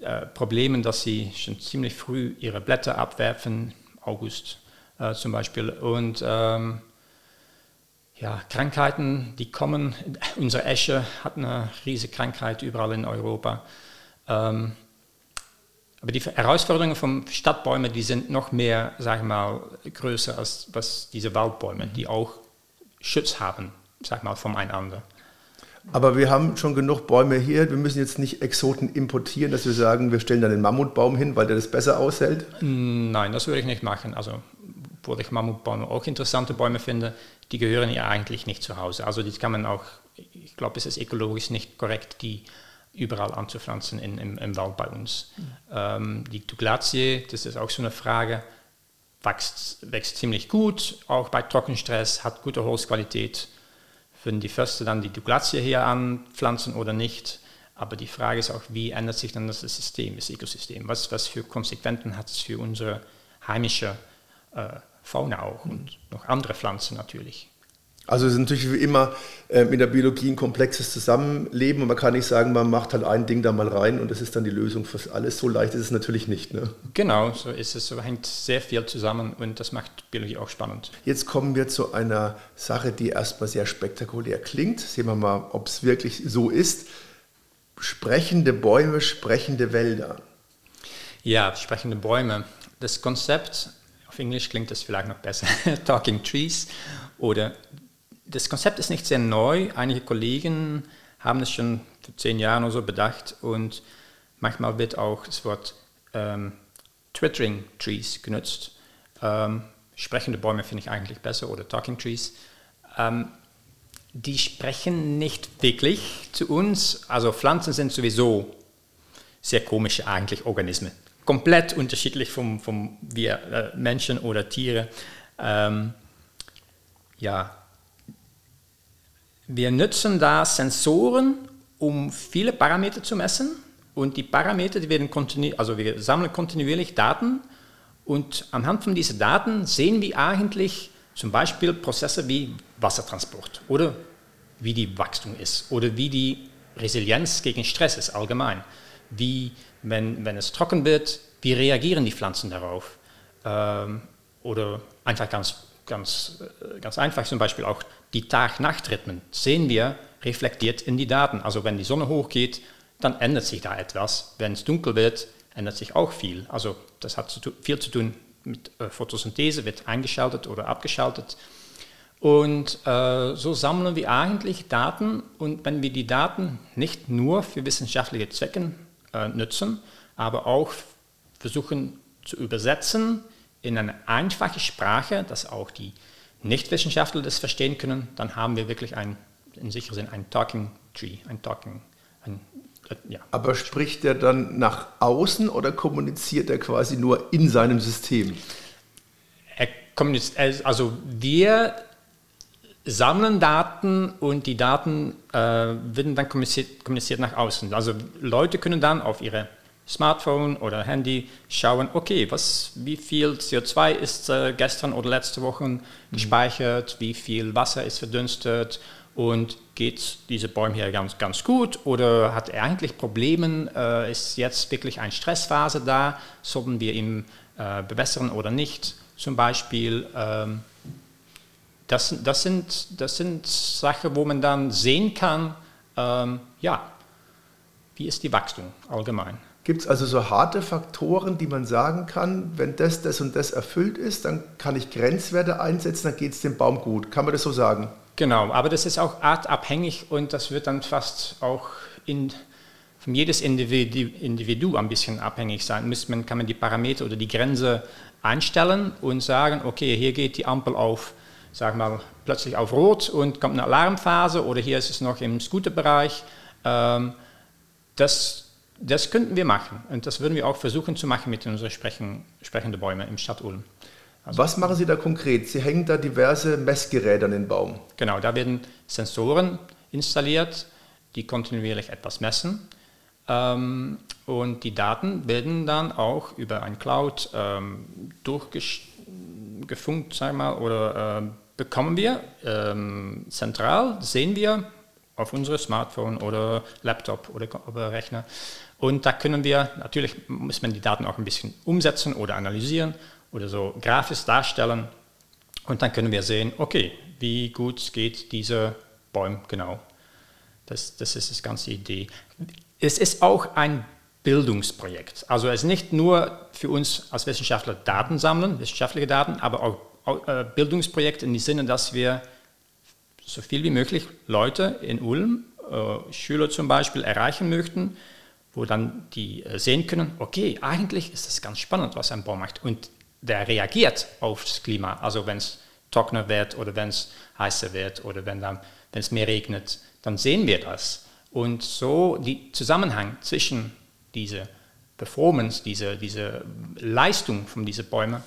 äh, Probleme, dass sie schon ziemlich früh ihre Blätter abwerfen, August äh, zum Beispiel. Und ähm, ja, Krankheiten, die kommen. Unsere Esche hat eine riesige Krankheit überall in Europa. Ähm, aber die Herausforderungen von Stadtbäumen, die sind noch mehr, sag ich mal, größer als was diese Waldbäume, die auch Schutz haben, sag mal, voneinander. Aber wir haben schon genug Bäume hier. Wir müssen jetzt nicht Exoten importieren, dass wir sagen, wir stellen dann den Mammutbaum hin, weil der das besser aushält? Nein, das würde ich nicht machen. Also, wo ich Mammutbäume auch interessante Bäume finde, die gehören ja eigentlich nicht zu Hause. Also das kann man auch, ich glaube, es ist ökologisch nicht korrekt, die überall anzupflanzen in, im, im Wald bei uns. Mhm. Ähm, die Douglatie, das ist auch so eine Frage, wächst, wächst ziemlich gut, auch bei Trockenstress, hat gute Holzqualität. Würden die Förster dann die Douglatie hier anpflanzen oder nicht? Aber die Frage ist auch, wie ändert sich dann das System, das Ökosystem? Was, was für Konsequenzen hat es für unsere heimische äh, Fauna auch und noch andere Pflanzen natürlich. Also es ist natürlich wie immer äh, in der Biologie ein komplexes Zusammenleben und man kann nicht sagen, man macht halt ein Ding da mal rein und das ist dann die Lösung für alles. So leicht ist es natürlich nicht. Ne? Genau, so ist es. So hängt sehr viel zusammen und das macht Biologie auch spannend. Jetzt kommen wir zu einer Sache, die erstmal sehr spektakulär klingt. Sehen wir mal, ob es wirklich so ist. Sprechende Bäume, sprechende Wälder. Ja, sprechende Bäume. Das Konzept auf Englisch klingt das vielleicht noch besser, Talking Trees. Oder das Konzept ist nicht sehr neu. Einige Kollegen haben es schon vor zehn Jahren oder so bedacht und manchmal wird auch das Wort ähm, Twittering Trees genutzt. Ähm, sprechende Bäume finde ich eigentlich besser oder Talking Trees. Ähm, die sprechen nicht wirklich zu uns. Also Pflanzen sind sowieso sehr komische eigentlich Organismen. Komplett unterschiedlich vom, vom wir äh, Menschen oder Tiere. Ähm, ja, wir nutzen da Sensoren, um viele Parameter zu messen. Und die Parameter, die werden kontinuierlich, also wir sammeln kontinuierlich Daten. Und anhand von diesen Daten sehen wir eigentlich zum Beispiel Prozesse wie Wassertransport oder wie die Wachstum ist oder wie die Resilienz gegen Stress ist allgemein. Wie, wenn, wenn es trocken wird, wie reagieren die Pflanzen darauf? Ähm, oder einfach ganz, ganz, äh, ganz einfach zum Beispiel auch die Tag-Nacht-Rhythmen sehen wir reflektiert in die Daten. Also wenn die Sonne hochgeht, dann ändert sich da etwas. Wenn es dunkel wird, ändert sich auch viel. Also das hat viel zu tun mit äh, Photosynthese, wird eingeschaltet oder abgeschaltet. Und äh, so sammeln wir eigentlich Daten und wenn wir die Daten nicht nur für wissenschaftliche Zwecke äh, nutzen, aber auch versuchen zu übersetzen in eine einfache Sprache, dass auch die Nichtwissenschaftler das verstehen können, dann haben wir wirklich ein, in sicherer Sinn ein Talking Tree, ein Talking, ein, äh, ja. Aber spricht er dann nach außen oder kommuniziert er quasi nur in seinem System? Er kommuniziert, also wir sammeln Daten und die Daten äh, werden dann kommuniziert, kommuniziert, nach außen. Also Leute können dann auf ihre Smartphone oder Handy schauen, okay, was, wie viel CO2 ist äh, gestern oder letzte Woche mhm. gespeichert, wie viel Wasser ist verdünstet und geht diese Bäume hier ganz, ganz gut oder hat er eigentlich Probleme, äh, ist jetzt wirklich eine Stressphase da, sollten wir ihn äh, bewässern oder nicht zum Beispiel. Ähm, das, das, sind, das sind Sachen, wo man dann sehen kann, ähm, ja, wie ist die Wachstum allgemein. Gibt es also so harte Faktoren, die man sagen kann, wenn das, das und das erfüllt ist, dann kann ich Grenzwerte einsetzen, dann geht es dem Baum gut. Kann man das so sagen? Genau, aber das ist auch artabhängig und das wird dann fast auch in, von jedes Individu, Individu ein bisschen abhängig sein. Muss man, kann man die Parameter oder die Grenze einstellen und sagen, okay, hier geht die Ampel auf sag mal, plötzlich auf Rot und kommt eine Alarmphase oder hier ist es noch im Scooterbereich. Ähm, das, das könnten wir machen und das würden wir auch versuchen zu machen mit unseren sprechen, sprechenden Bäumen im Stadt Ulm. Also, Was machen Sie da konkret? Sie hängen da diverse Messgeräte an den Baum. Genau, da werden Sensoren installiert, die kontinuierlich etwas messen. Ähm, und die Daten werden dann auch über ein Cloud ähm, durchgefunkt, sag mal, oder äh, bekommen wir ähm, zentral, sehen wir auf unserem Smartphone oder Laptop oder, oder Rechner. Und da können wir, natürlich muss man die Daten auch ein bisschen umsetzen oder analysieren oder so grafisch darstellen. Und dann können wir sehen, okay, wie gut geht dieser Baum genau. Das, das ist die ganze Idee. Es ist auch ein Bildungsprojekt. Also es ist nicht nur für uns als Wissenschaftler Daten sammeln, wissenschaftliche Daten, aber auch Bildungsprojekt in dem Sinne, dass wir so viel wie möglich Leute in Ulm, äh, Schüler zum Beispiel, erreichen möchten, wo dann die äh, sehen können, okay, eigentlich ist das ganz spannend, was ein Baum macht. Und der reagiert auf das Klima. Also wenn es trockener wird oder wenn es heißer wird oder wenn es mehr regnet, dann sehen wir das. Und so die Zusammenhang zwischen dieser Performance, dieser diese Leistung von diesen Bäumen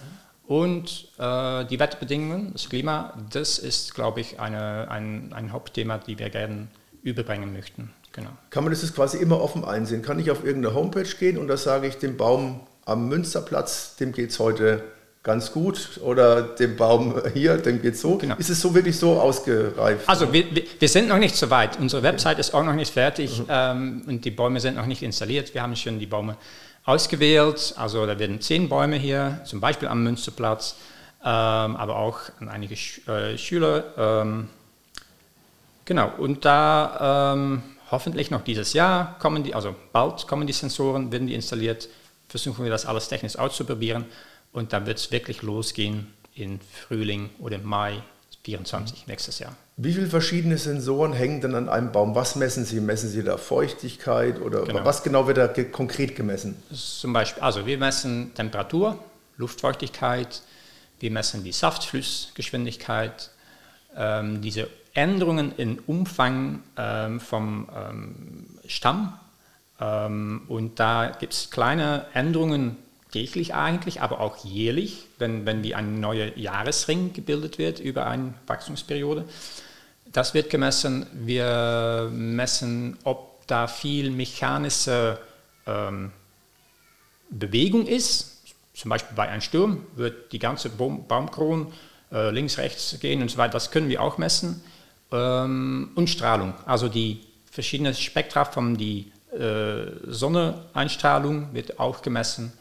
und äh, die Wetterbedingungen, das Klima, das ist, glaube ich, eine, ein, ein Hauptthema, die wir gerne überbringen möchten. Genau. Kann man das jetzt quasi immer offen einsehen? Kann ich auf irgendeine Homepage gehen und da sage ich dem Baum am Münsterplatz, dem geht es heute ganz gut oder dem Baum hier, dem geht es so. Genau. Ist es so wirklich so ausgereift? Also wir, wir sind noch nicht so weit. Unsere Website ist auch noch nicht fertig mhm. ähm, und die Bäume sind noch nicht installiert. Wir haben schon die Bäume ausgewählt. Also da werden zehn Bäume hier, zum Beispiel am Münsterplatz, ähm, aber auch an einige Sch äh, Schüler. Ähm, genau, und da ähm, hoffentlich noch dieses Jahr kommen die, also bald kommen die Sensoren, werden die installiert, versuchen wir das alles technisch auszuprobieren und dann wird es wirklich losgehen in Frühling oder Mai 24 nächstes Jahr. Wie viele verschiedene Sensoren hängen denn an einem Baum? Was messen Sie? Messen Sie da Feuchtigkeit oder genau. was genau wird da ge konkret gemessen? Zum Beispiel, also wir messen Temperatur, Luftfeuchtigkeit, wir messen die Saftflussgeschwindigkeit, ähm, diese Änderungen im Umfang ähm, vom ähm, Stamm. Ähm, und da gibt es kleine Änderungen täglich eigentlich, aber auch jährlich, wenn, wenn wie ein neuer Jahresring gebildet wird über eine Wachstumsperiode. Das wird gemessen. Wir messen, ob da viel mechanische ähm, Bewegung ist. Zum Beispiel bei einem Sturm wird die ganze Baum Baumkrone äh, links, rechts gehen und so weiter. Das können wir auch messen. Ähm, und Strahlung, also die verschiedenen Spektra von die äh, Sonneneinstrahlung wird auch gemessen.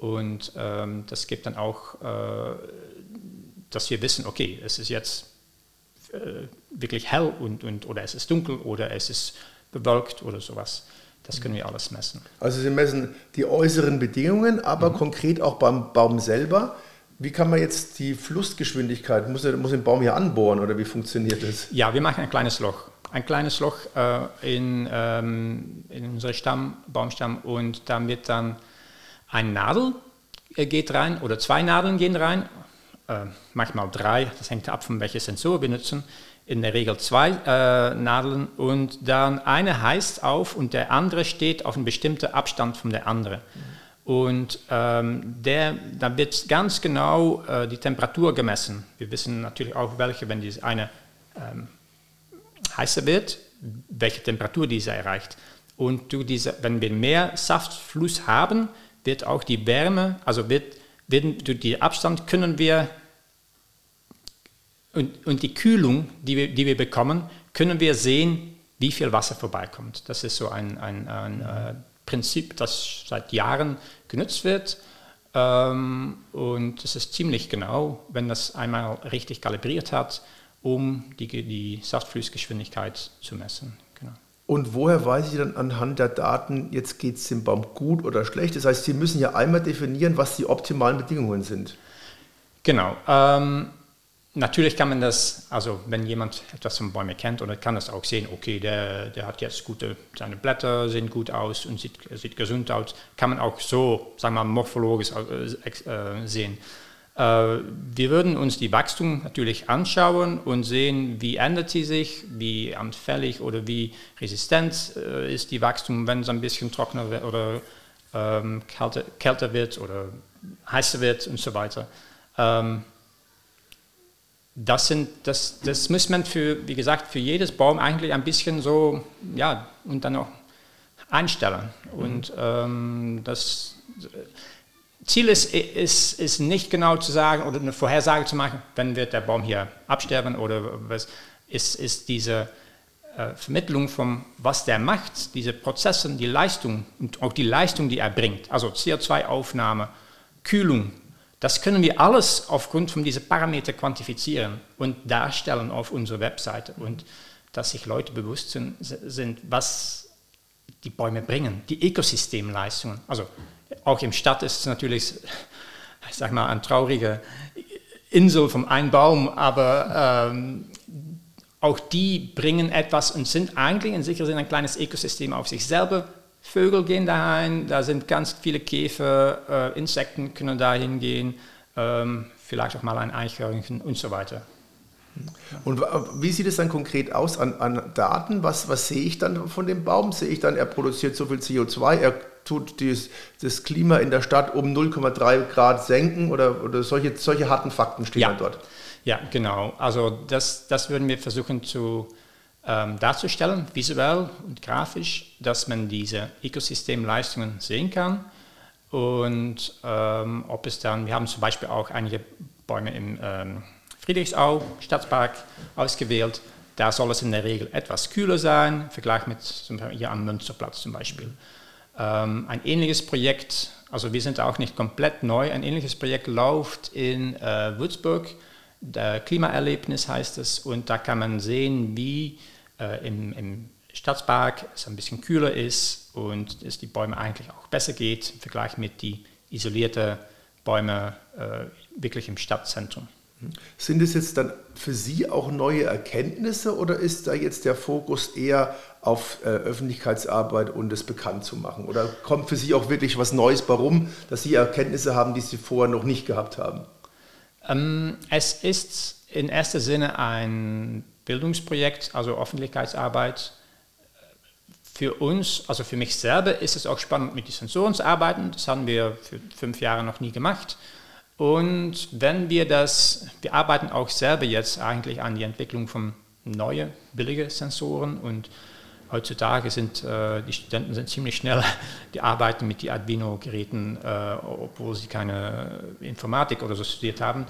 Und ähm, das gibt dann auch, äh, dass wir wissen, okay, es ist jetzt äh, wirklich hell und, und, oder es ist dunkel oder es ist bewölkt oder sowas. Das können wir alles messen. Also Sie messen die äußeren Bedingungen, aber mhm. konkret auch beim Baum selber. Wie kann man jetzt die Flussgeschwindigkeit, muss, er, muss den Baum hier anbohren oder wie funktioniert das? Ja, wir machen ein kleines Loch. Ein kleines Loch äh, in, ähm, in unseren Stamm, Baumstamm und da wird dann ein Nadel äh, geht rein oder zwei Nadeln gehen rein, äh, manchmal drei, das hängt ab von welcher Sensor wir nutzen. In der Regel zwei äh, Nadeln und dann eine heißt auf und der andere steht auf einem bestimmten Abstand von der anderen. Und ähm, der, da wird ganz genau äh, die Temperatur gemessen. Wir wissen natürlich auch, welche, wenn diese eine ähm, heißer wird, welche Temperatur diese erreicht. Und diese, wenn wir mehr Saftfluss haben, wird auch die Wärme, also wird, wird durch Abstand können wir und, und die Kühlung, die wir, die wir bekommen, können wir sehen, wie viel Wasser vorbeikommt. Das ist so ein, ein, ein äh, Prinzip, das seit Jahren genutzt wird. Ähm, und es ist ziemlich genau, wenn das einmal richtig kalibriert hat, um die, die Saftflussgeschwindigkeit zu messen. Und woher weiß ich dann anhand der Daten, jetzt geht es dem Baum gut oder schlecht? Das heißt, Sie müssen ja einmal definieren, was die optimalen Bedingungen sind. Genau. Ähm, natürlich kann man das, also wenn jemand etwas von Bäumen kennt, oder kann das auch sehen, okay, der, der hat jetzt gute, seine Blätter sehen gut aus und sieht, sieht gesund aus, kann man auch so, sagen wir mal, morphologisch äh, äh sehen. Äh, wir würden uns die Wachstum natürlich anschauen und sehen, wie ändert sie sich, wie anfällig oder wie resistent äh, ist die Wachstum, wenn es ein bisschen trockener wird oder ähm, kälter, kälter, wird oder heißer wird und so weiter. Ähm, das, sind, das, das muss man für, wie gesagt, für jedes Baum eigentlich ein bisschen so, ja, und dann auch einstellen. Und ähm, das Ziel ist, ist, ist nicht genau zu sagen oder eine Vorhersage zu machen, wenn wird der Baum hier absterben oder was, ist, ist diese äh, Vermittlung von was der macht, diese Prozesse, die Leistung und auch die Leistung, die er bringt, also CO2-Aufnahme, Kühlung, das können wir alles aufgrund von diesen Parametern quantifizieren und darstellen auf unserer Webseite und dass sich Leute bewusst sind, sind was die Bäume bringen, die Ökosystemleistungen. Also auch im Stadt ist es natürlich, ich sag mal, eine traurige Insel vom einen Baum, aber ähm, auch die bringen etwas und sind eigentlich in sicher Sinn ein kleines Ökosystem auf sich selber. Vögel gehen dahin, da sind ganz viele Käfer, äh, Insekten können da hingehen, ähm, vielleicht auch mal ein Eichhörnchen und so weiter. Und wie sieht es dann konkret aus an, an Daten? Was, was sehe ich dann von dem Baum? Sehe ich dann, er produziert so viel CO2, er tut dies, das Klima in der Stadt um 0,3 Grad senken oder, oder solche, solche harten Fakten stehen ja. dort? Ja, genau. Also das, das würden wir versuchen zu ähm, darzustellen, visuell und grafisch, dass man diese Ökosystemleistungen sehen kann. Und ähm, ob es dann, wir haben zum Beispiel auch einige Bäume im ähm, Friedrichsau Stadtpark ausgewählt. Da soll es in der Regel etwas kühler sein, im Vergleich mit zum Beispiel hier am Münsterplatz zum Beispiel. Ähm, ein ähnliches Projekt, also wir sind auch nicht komplett neu, ein ähnliches Projekt läuft in äh, Würzburg. Der Klimaerlebnis heißt es und da kann man sehen, wie äh, im, im Stadtpark es ein bisschen kühler ist und es die Bäume eigentlich auch besser geht im Vergleich mit den isolierten Bäumen äh, wirklich im Stadtzentrum. Sind es jetzt dann für Sie auch neue Erkenntnisse oder ist da jetzt der Fokus eher auf äh, Öffentlichkeitsarbeit und es bekannt zu machen? Oder kommt für Sie auch wirklich was Neues warum, dass Sie Erkenntnisse haben, die Sie vorher noch nicht gehabt haben? Ähm, es ist in erster Sinne ein Bildungsprojekt, also Öffentlichkeitsarbeit. Für uns, also für mich selber, ist es auch spannend, mit den Sensoren zu arbeiten. Das haben wir für fünf Jahre noch nie gemacht. Und wenn wir das, wir arbeiten auch selber jetzt eigentlich an die Entwicklung von neuen, billigen Sensoren und heutzutage sind äh, die Studenten sind ziemlich schnell, die arbeiten mit den Arduino-Geräten, äh, obwohl sie keine Informatik oder so studiert haben.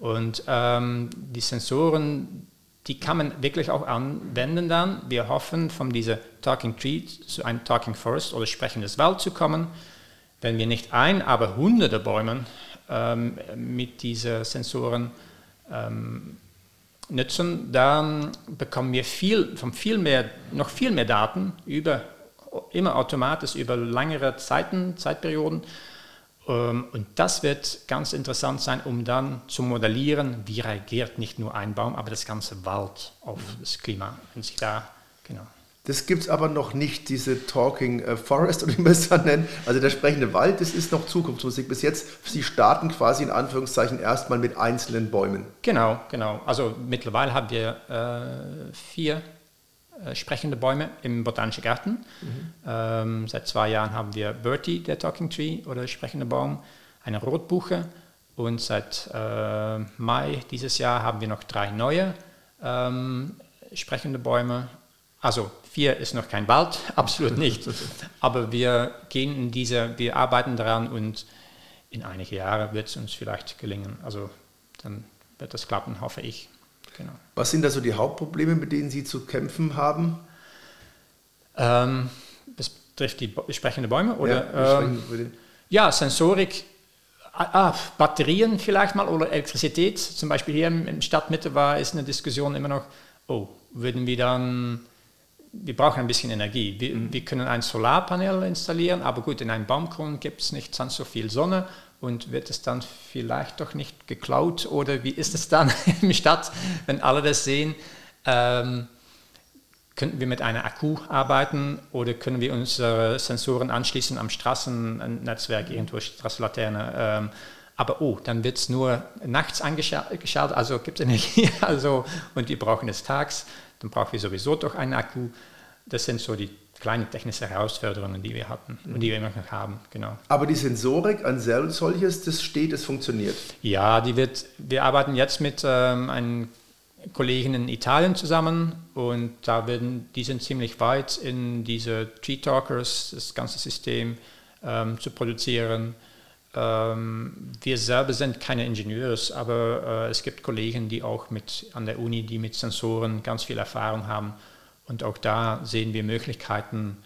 Und ähm, die Sensoren, die kann man wirklich auch anwenden dann. Wir hoffen, von dieser Talking Tree zu einem Talking Forest oder sprechendes Wald zu kommen. Wenn wir nicht ein, aber hunderte Bäume ähm, mit diesen Sensoren ähm, nutzen, dann bekommen wir viel, von viel mehr, noch viel mehr Daten über, immer automatisch über längere Zeiten, Zeitperioden. Ähm, und das wird ganz interessant sein, um dann zu modellieren, wie reagiert nicht nur ein Baum, aber das ganze Wald auf das Klima. Wenn sich da, genau. Das gibt es aber noch nicht, diese Talking äh, Forest oder wie man es dann nennt. Also der sprechende Wald, das ist noch Zukunftsmusik. Bis jetzt, Sie starten quasi in Anführungszeichen erstmal mit einzelnen Bäumen. Genau, genau. Also mittlerweile haben wir äh, vier äh, sprechende Bäume im Botanischen Garten. Mhm. Ähm, seit zwei Jahren haben wir Bertie, der Talking Tree oder sprechende Baum, eine Rotbuche. Und seit äh, Mai dieses Jahr haben wir noch drei neue ähm, sprechende Bäume. Also Vier ist noch kein Wald, absolut nicht. Aber wir gehen in diese, wir arbeiten daran und in einigen Jahren wird es uns vielleicht gelingen. Also dann wird das klappen, hoffe ich. Genau. Was sind da so die Hauptprobleme, mit denen Sie zu kämpfen haben? Ähm, das betrifft die sprechenden Bäume oder? Ja, ähm, ja Sensorik, ah, ah, Batterien vielleicht mal oder Elektrizität. Zum Beispiel hier in Stadtmitte war ist eine Diskussion immer noch, oh, würden wir dann wir brauchen ein bisschen Energie. Wir, mhm. wir, können ein Solarpanel installieren, aber gut, in einem Baumkronen gibt es nicht ganz so viel Sonne und wird es dann vielleicht doch nicht geklaut oder wie ist es dann im Stadt, wenn alle das sehen? Ähm, könnten wir mit einem Akku arbeiten oder können wir unsere Sensoren anschließen am Straßennetzwerk, irgendwo Straßenlaterne? Ähm, aber oh, dann wird es nur nachts angeschaltet, also gibt es Energie, also, und wir brauchen es tags dann brauchen wir sowieso doch einen Akku. Das sind so die kleinen technischen Herausforderungen, die wir hatten und die wir immer noch haben. Genau. Aber die Sensorik an solches, das steht, das funktioniert? Ja, die wird, wir arbeiten jetzt mit ähm, einem Kollegen in Italien zusammen und da werden, die sind ziemlich weit in diese Tree Talkers, das ganze System ähm, zu produzieren. Ähm, wir selber sind keine Ingenieurs, aber äh, es gibt Kollegen, die auch mit, an der Uni, die mit Sensoren ganz viel Erfahrung haben. Und auch da sehen wir Möglichkeiten,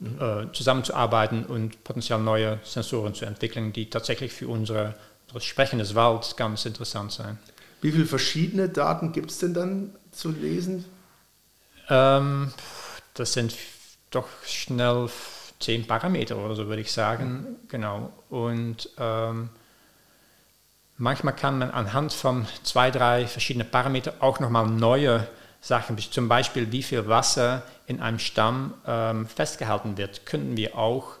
mhm. zusammenzuarbeiten und potenziell neue Sensoren zu entwickeln, die tatsächlich für unsere, unser sprechendes Wald ganz interessant sein. Wie viele verschiedene Daten gibt es denn dann zu lesen? Ähm, das sind doch schnell zehn Parameter oder so, würde ich sagen. Genau. Und ähm, manchmal kann man anhand von zwei, drei verschiedenen Parametern auch nochmal neue Sachen, zum Beispiel wie viel Wasser in einem Stamm ähm, festgehalten wird, könnten wir auch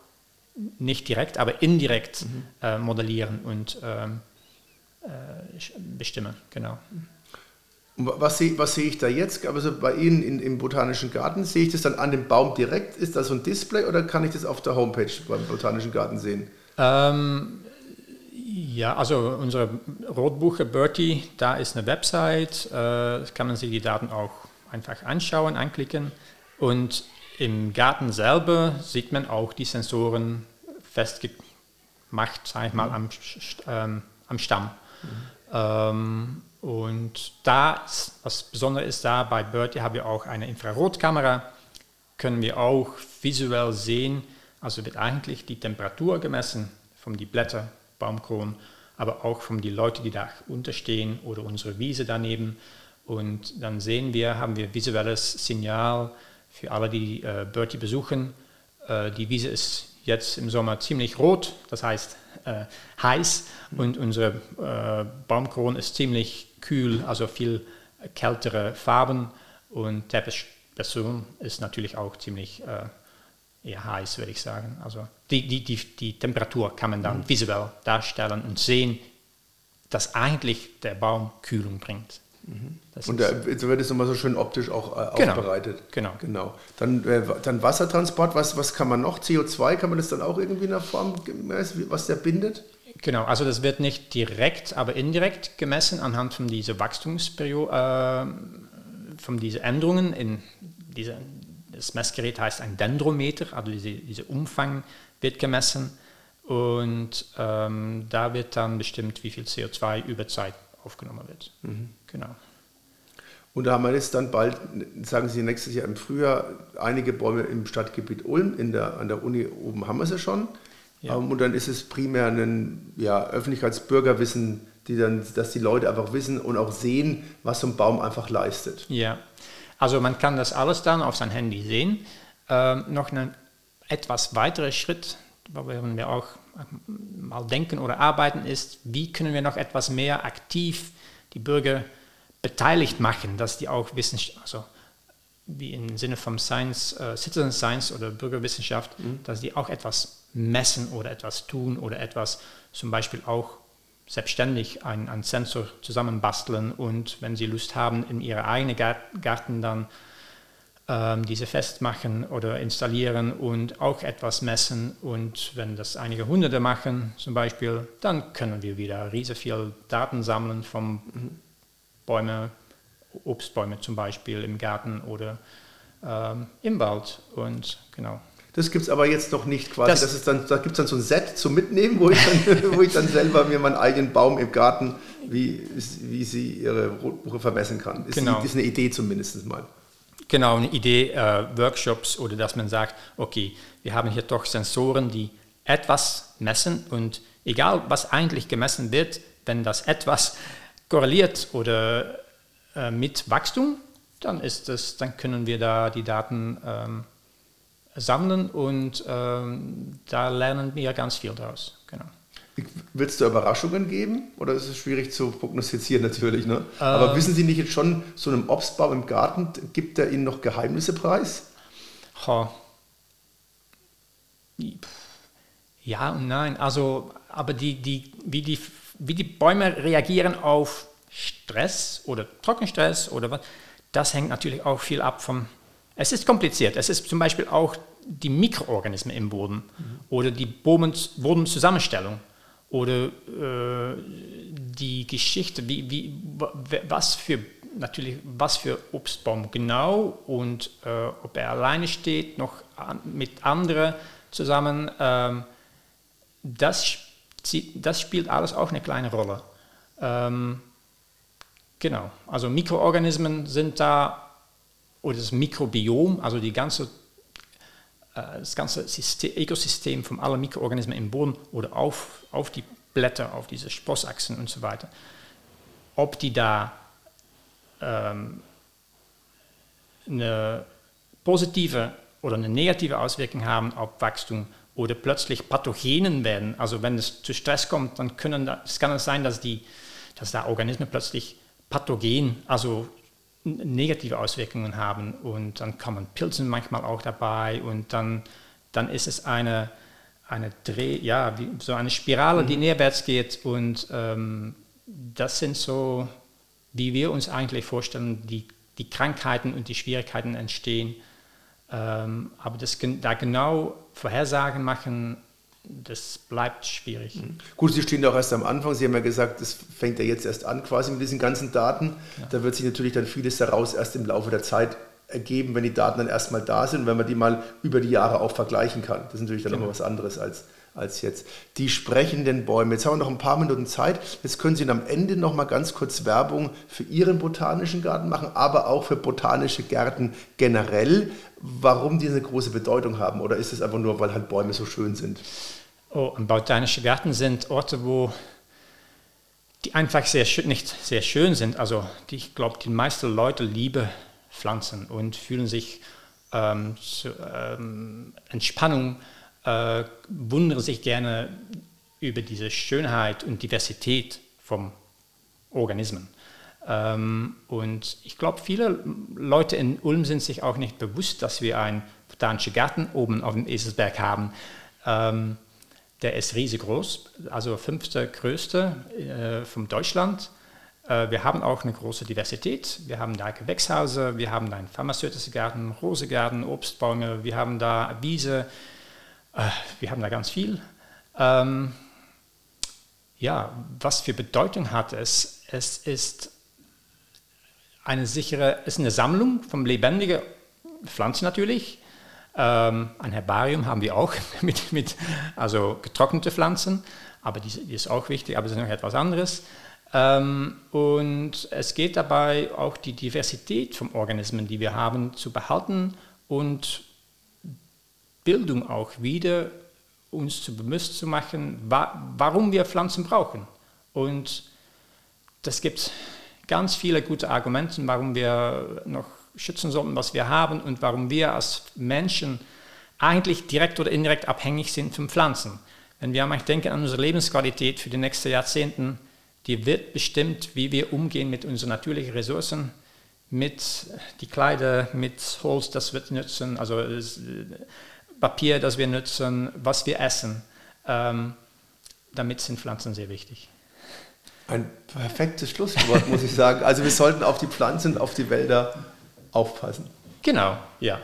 nicht direkt, aber indirekt mhm. äh, modellieren und ähm, äh, bestimmen. Genau. Was sehe, was sehe ich da jetzt? Also bei Ihnen in, im Botanischen Garten, sehe ich das dann an dem Baum direkt? Ist das so ein Display oder kann ich das auf der Homepage beim Botanischen Garten sehen? Ähm, ja, also unsere Rotbuche Bertie, da ist eine Website, äh, kann man sich die Daten auch einfach anschauen, anklicken. Und im Garten selber sieht man auch die Sensoren festgemacht, sage ich mal, am, ähm, am Stamm. Mhm. Ähm, und da, was besonders ist da bei Bertie, haben wir auch eine Infrarotkamera, können wir auch visuell sehen, also wird eigentlich die Temperatur gemessen von den Blätter, Baumkronen, aber auch von den Leuten, die da unterstehen oder unsere Wiese daneben. Und dann sehen wir, haben wir visuelles Signal für alle, die äh, Bertie besuchen. Äh, die Wiese ist jetzt im Sommer ziemlich rot, das heißt äh, heiß und unsere äh, Baumkrone ist ziemlich kühl, also viel kältere Farben und Teppichperson ist natürlich auch ziemlich äh, eher heiß, würde ich sagen. Also die, die, die, die Temperatur kann man dann mhm. visuell darstellen und sehen, dass eigentlich der Baum Kühlung bringt. Mhm. Und da wird es nochmal so schön optisch auch äh, genau. aufbereitet. Genau. genau. Dann, äh, dann Wassertransport, was, was kann man noch? CO2, kann man das dann auch irgendwie in der Form messen, was der bindet? Genau, also das wird nicht direkt, aber indirekt gemessen anhand von dieser Wachstumsperiode, äh, von diesen Änderungen in dieser, das Messgerät heißt ein Dendrometer, also diese, dieser Umfang wird gemessen und ähm, da wird dann bestimmt, wie viel CO2 über Zeit aufgenommen wird. Mhm. Genau. Und da haben wir jetzt dann bald, sagen Sie nächstes Jahr im Frühjahr, einige Bäume im Stadtgebiet Ulm, in der, an der Uni oben haben wir sie schon. Ja. Ähm, und dann ist es primär ein ja, Öffentlichkeitsbürgerwissen, die dann, dass die Leute einfach wissen und auch sehen, was so ein Baum einfach leistet. Ja, also man kann das alles dann auf sein Handy sehen. Ähm, noch ein etwas weiterer Schritt, worin wir auch mal denken oder arbeiten, ist, wie können wir noch etwas mehr aktiv die Bürger beteiligt machen, dass die auch wissen, also wie im Sinne von Science, äh, Citizen Science oder Bürgerwissenschaft, mhm. dass die auch etwas messen oder etwas tun oder etwas zum Beispiel auch selbstständig einen Sensor zusammenbasteln und wenn sie Lust haben, in ihre eigenen Garten dann diese festmachen oder installieren und auch etwas messen. Und wenn das einige Hunderte machen zum Beispiel, dann können wir wieder riesig viel Daten sammeln von Bäumen, Obstbäume zum Beispiel im Garten oder ähm, im Wald. Und genau. Das gibt es aber jetzt noch nicht quasi. Das, das ist dann, da gibt es dann so ein Set zum Mitnehmen, wo ich, dann, wo ich dann selber mir meinen eigenen Baum im Garten, wie, wie sie ihre Rotbuche vermessen kann. Ist, genau. ist eine Idee zumindest mal. Genau, eine Idee, äh, Workshops oder dass man sagt, okay, wir haben hier doch Sensoren, die etwas messen und egal was eigentlich gemessen wird, wenn das etwas korreliert oder äh, mit Wachstum, dann ist es, dann können wir da die Daten ähm, sammeln und ähm, da lernen wir ganz viel daraus. Genau. Wird es da Überraschungen geben oder ist es schwierig zu prognostizieren natürlich? Ne? Ähm, Aber wissen Sie nicht jetzt schon, so einem Obstbaum im Garten, gibt er Ihnen noch Geheimnisse preis? Ha. Ja und nein. Also, aber die, die, wie, die, wie die Bäume reagieren auf Stress oder Trockenstress oder was, das hängt natürlich auch viel ab vom es ist kompliziert. Es ist zum Beispiel auch die Mikroorganismen im Boden mhm. oder die Bodenzusammenstellung oder äh, die Geschichte, wie, wie, was für natürlich was für Obstbaum genau und äh, ob er alleine steht, noch an, mit anderen zusammen, ähm, das, das spielt alles auch eine kleine Rolle. Ähm, genau, also Mikroorganismen sind da oder das Mikrobiom, also die ganze, das ganze System, Ökosystem von allen Mikroorganismen im Boden oder auf, auf die Blätter, auf diese Sprossachsen und so weiter, ob die da ähm, eine positive oder eine negative Auswirkung haben auf Wachstum oder plötzlich Pathogenen werden. Also wenn es zu Stress kommt, dann können da, es kann es sein, dass, die, dass da Organismen plötzlich pathogen, also negative Auswirkungen haben und dann kommen Pilzen manchmal auch dabei und dann, dann ist es eine, eine Dreh, ja, wie, so eine Spirale, mhm. die näherwärts geht und ähm, das sind so, wie wir uns eigentlich vorstellen, die, die Krankheiten und die Schwierigkeiten entstehen. Ähm, aber das, da genau Vorhersagen machen, das bleibt schwierig. Mhm. Gut, Sie stehen doch erst am Anfang. Sie haben ja gesagt, das fängt ja jetzt erst an quasi mit diesen ganzen Daten. Ja. Da wird sich natürlich dann vieles daraus erst im Laufe der Zeit ergeben, wenn die Daten dann erstmal da sind, wenn man die mal über die Jahre auch vergleichen kann. Das ist natürlich dann genau. nochmal was anderes als, als jetzt. Die sprechenden Bäume. Jetzt haben wir noch ein paar Minuten Zeit. Jetzt können Sie am Ende noch mal ganz kurz Werbung für Ihren botanischen Garten machen, aber auch für botanische Gärten generell. Warum die eine große Bedeutung haben? Oder ist es einfach nur, weil halt Bäume so schön sind? Oh, und botanische Gärten sind Orte, wo die einfach sehr schön, nicht sehr schön sind. Also die, ich glaube, die meisten Leute lieben Pflanzen und fühlen sich ähm, zu, ähm, Entspannung, äh, wundern sich gerne über diese Schönheit und Diversität vom Organismen. Ähm, und ich glaube, viele Leute in Ulm sind sich auch nicht bewusst, dass wir einen botanischen Garten oben auf dem Eselsberg haben. Ähm, der ist riesig groß, also fünfte größte äh, von Deutschland. Äh, wir haben auch eine große Diversität. Wir haben da Gewächshäuser, wir haben da einen pharmazeutischen Garten, Rosegarten, Obstbäume, wir haben da Wiese, äh, wir haben da ganz viel. Ähm, ja, was für Bedeutung hat es? Es ist eine sichere, es ist eine Sammlung von lebendigen Pflanzen natürlich. Ähm, ein Herbarium haben wir auch mit, mit also getrocknete Pflanzen, aber die, die ist auch wichtig, aber das ist noch etwas anderes. Ähm, und es geht dabei auch die Diversität von Organismen, die wir haben, zu behalten und Bildung auch wieder uns zu bewusst zu machen, wa warum wir Pflanzen brauchen. Und das gibt ganz viele gute Argumente, warum wir noch schützen sollten, was wir haben und warum wir als Menschen eigentlich direkt oder indirekt abhängig sind von Pflanzen. Wenn wir einmal denken an unsere Lebensqualität für die nächsten Jahrzehnte, die wird bestimmt, wie wir umgehen mit unseren natürlichen Ressourcen, mit die Kleider, mit Holz, das wir nutzen, also Papier, das wir nutzen, was wir essen. Ähm, damit sind Pflanzen sehr wichtig. Ein perfektes Schlusswort, muss ich sagen. Also wir sollten auf die Pflanzen, auf die Wälder aufpassen. Genau, ja.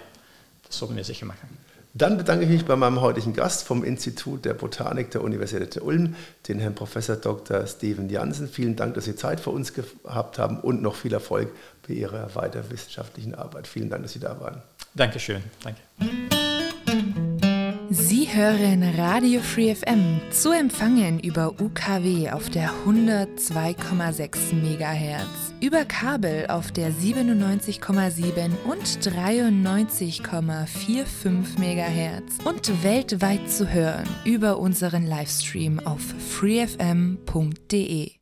Das sollten wir sicher machen. Dann bedanke ich mich bei meinem heutigen Gast vom Institut der Botanik der Universität Ulm, den Herrn Professor Dr. Steven Jansen. Vielen Dank, dass Sie Zeit für uns gehabt haben und noch viel Erfolg bei Ihrer weiter wissenschaftlichen Arbeit. Vielen Dank, dass Sie da waren. Dankeschön. Danke. Sie hören Radio Free FM zu empfangen über UKW auf der 102,6 MHz, über Kabel auf der 97,7 und 93,45 MHz und weltweit zu hören über unseren Livestream auf freefm.de.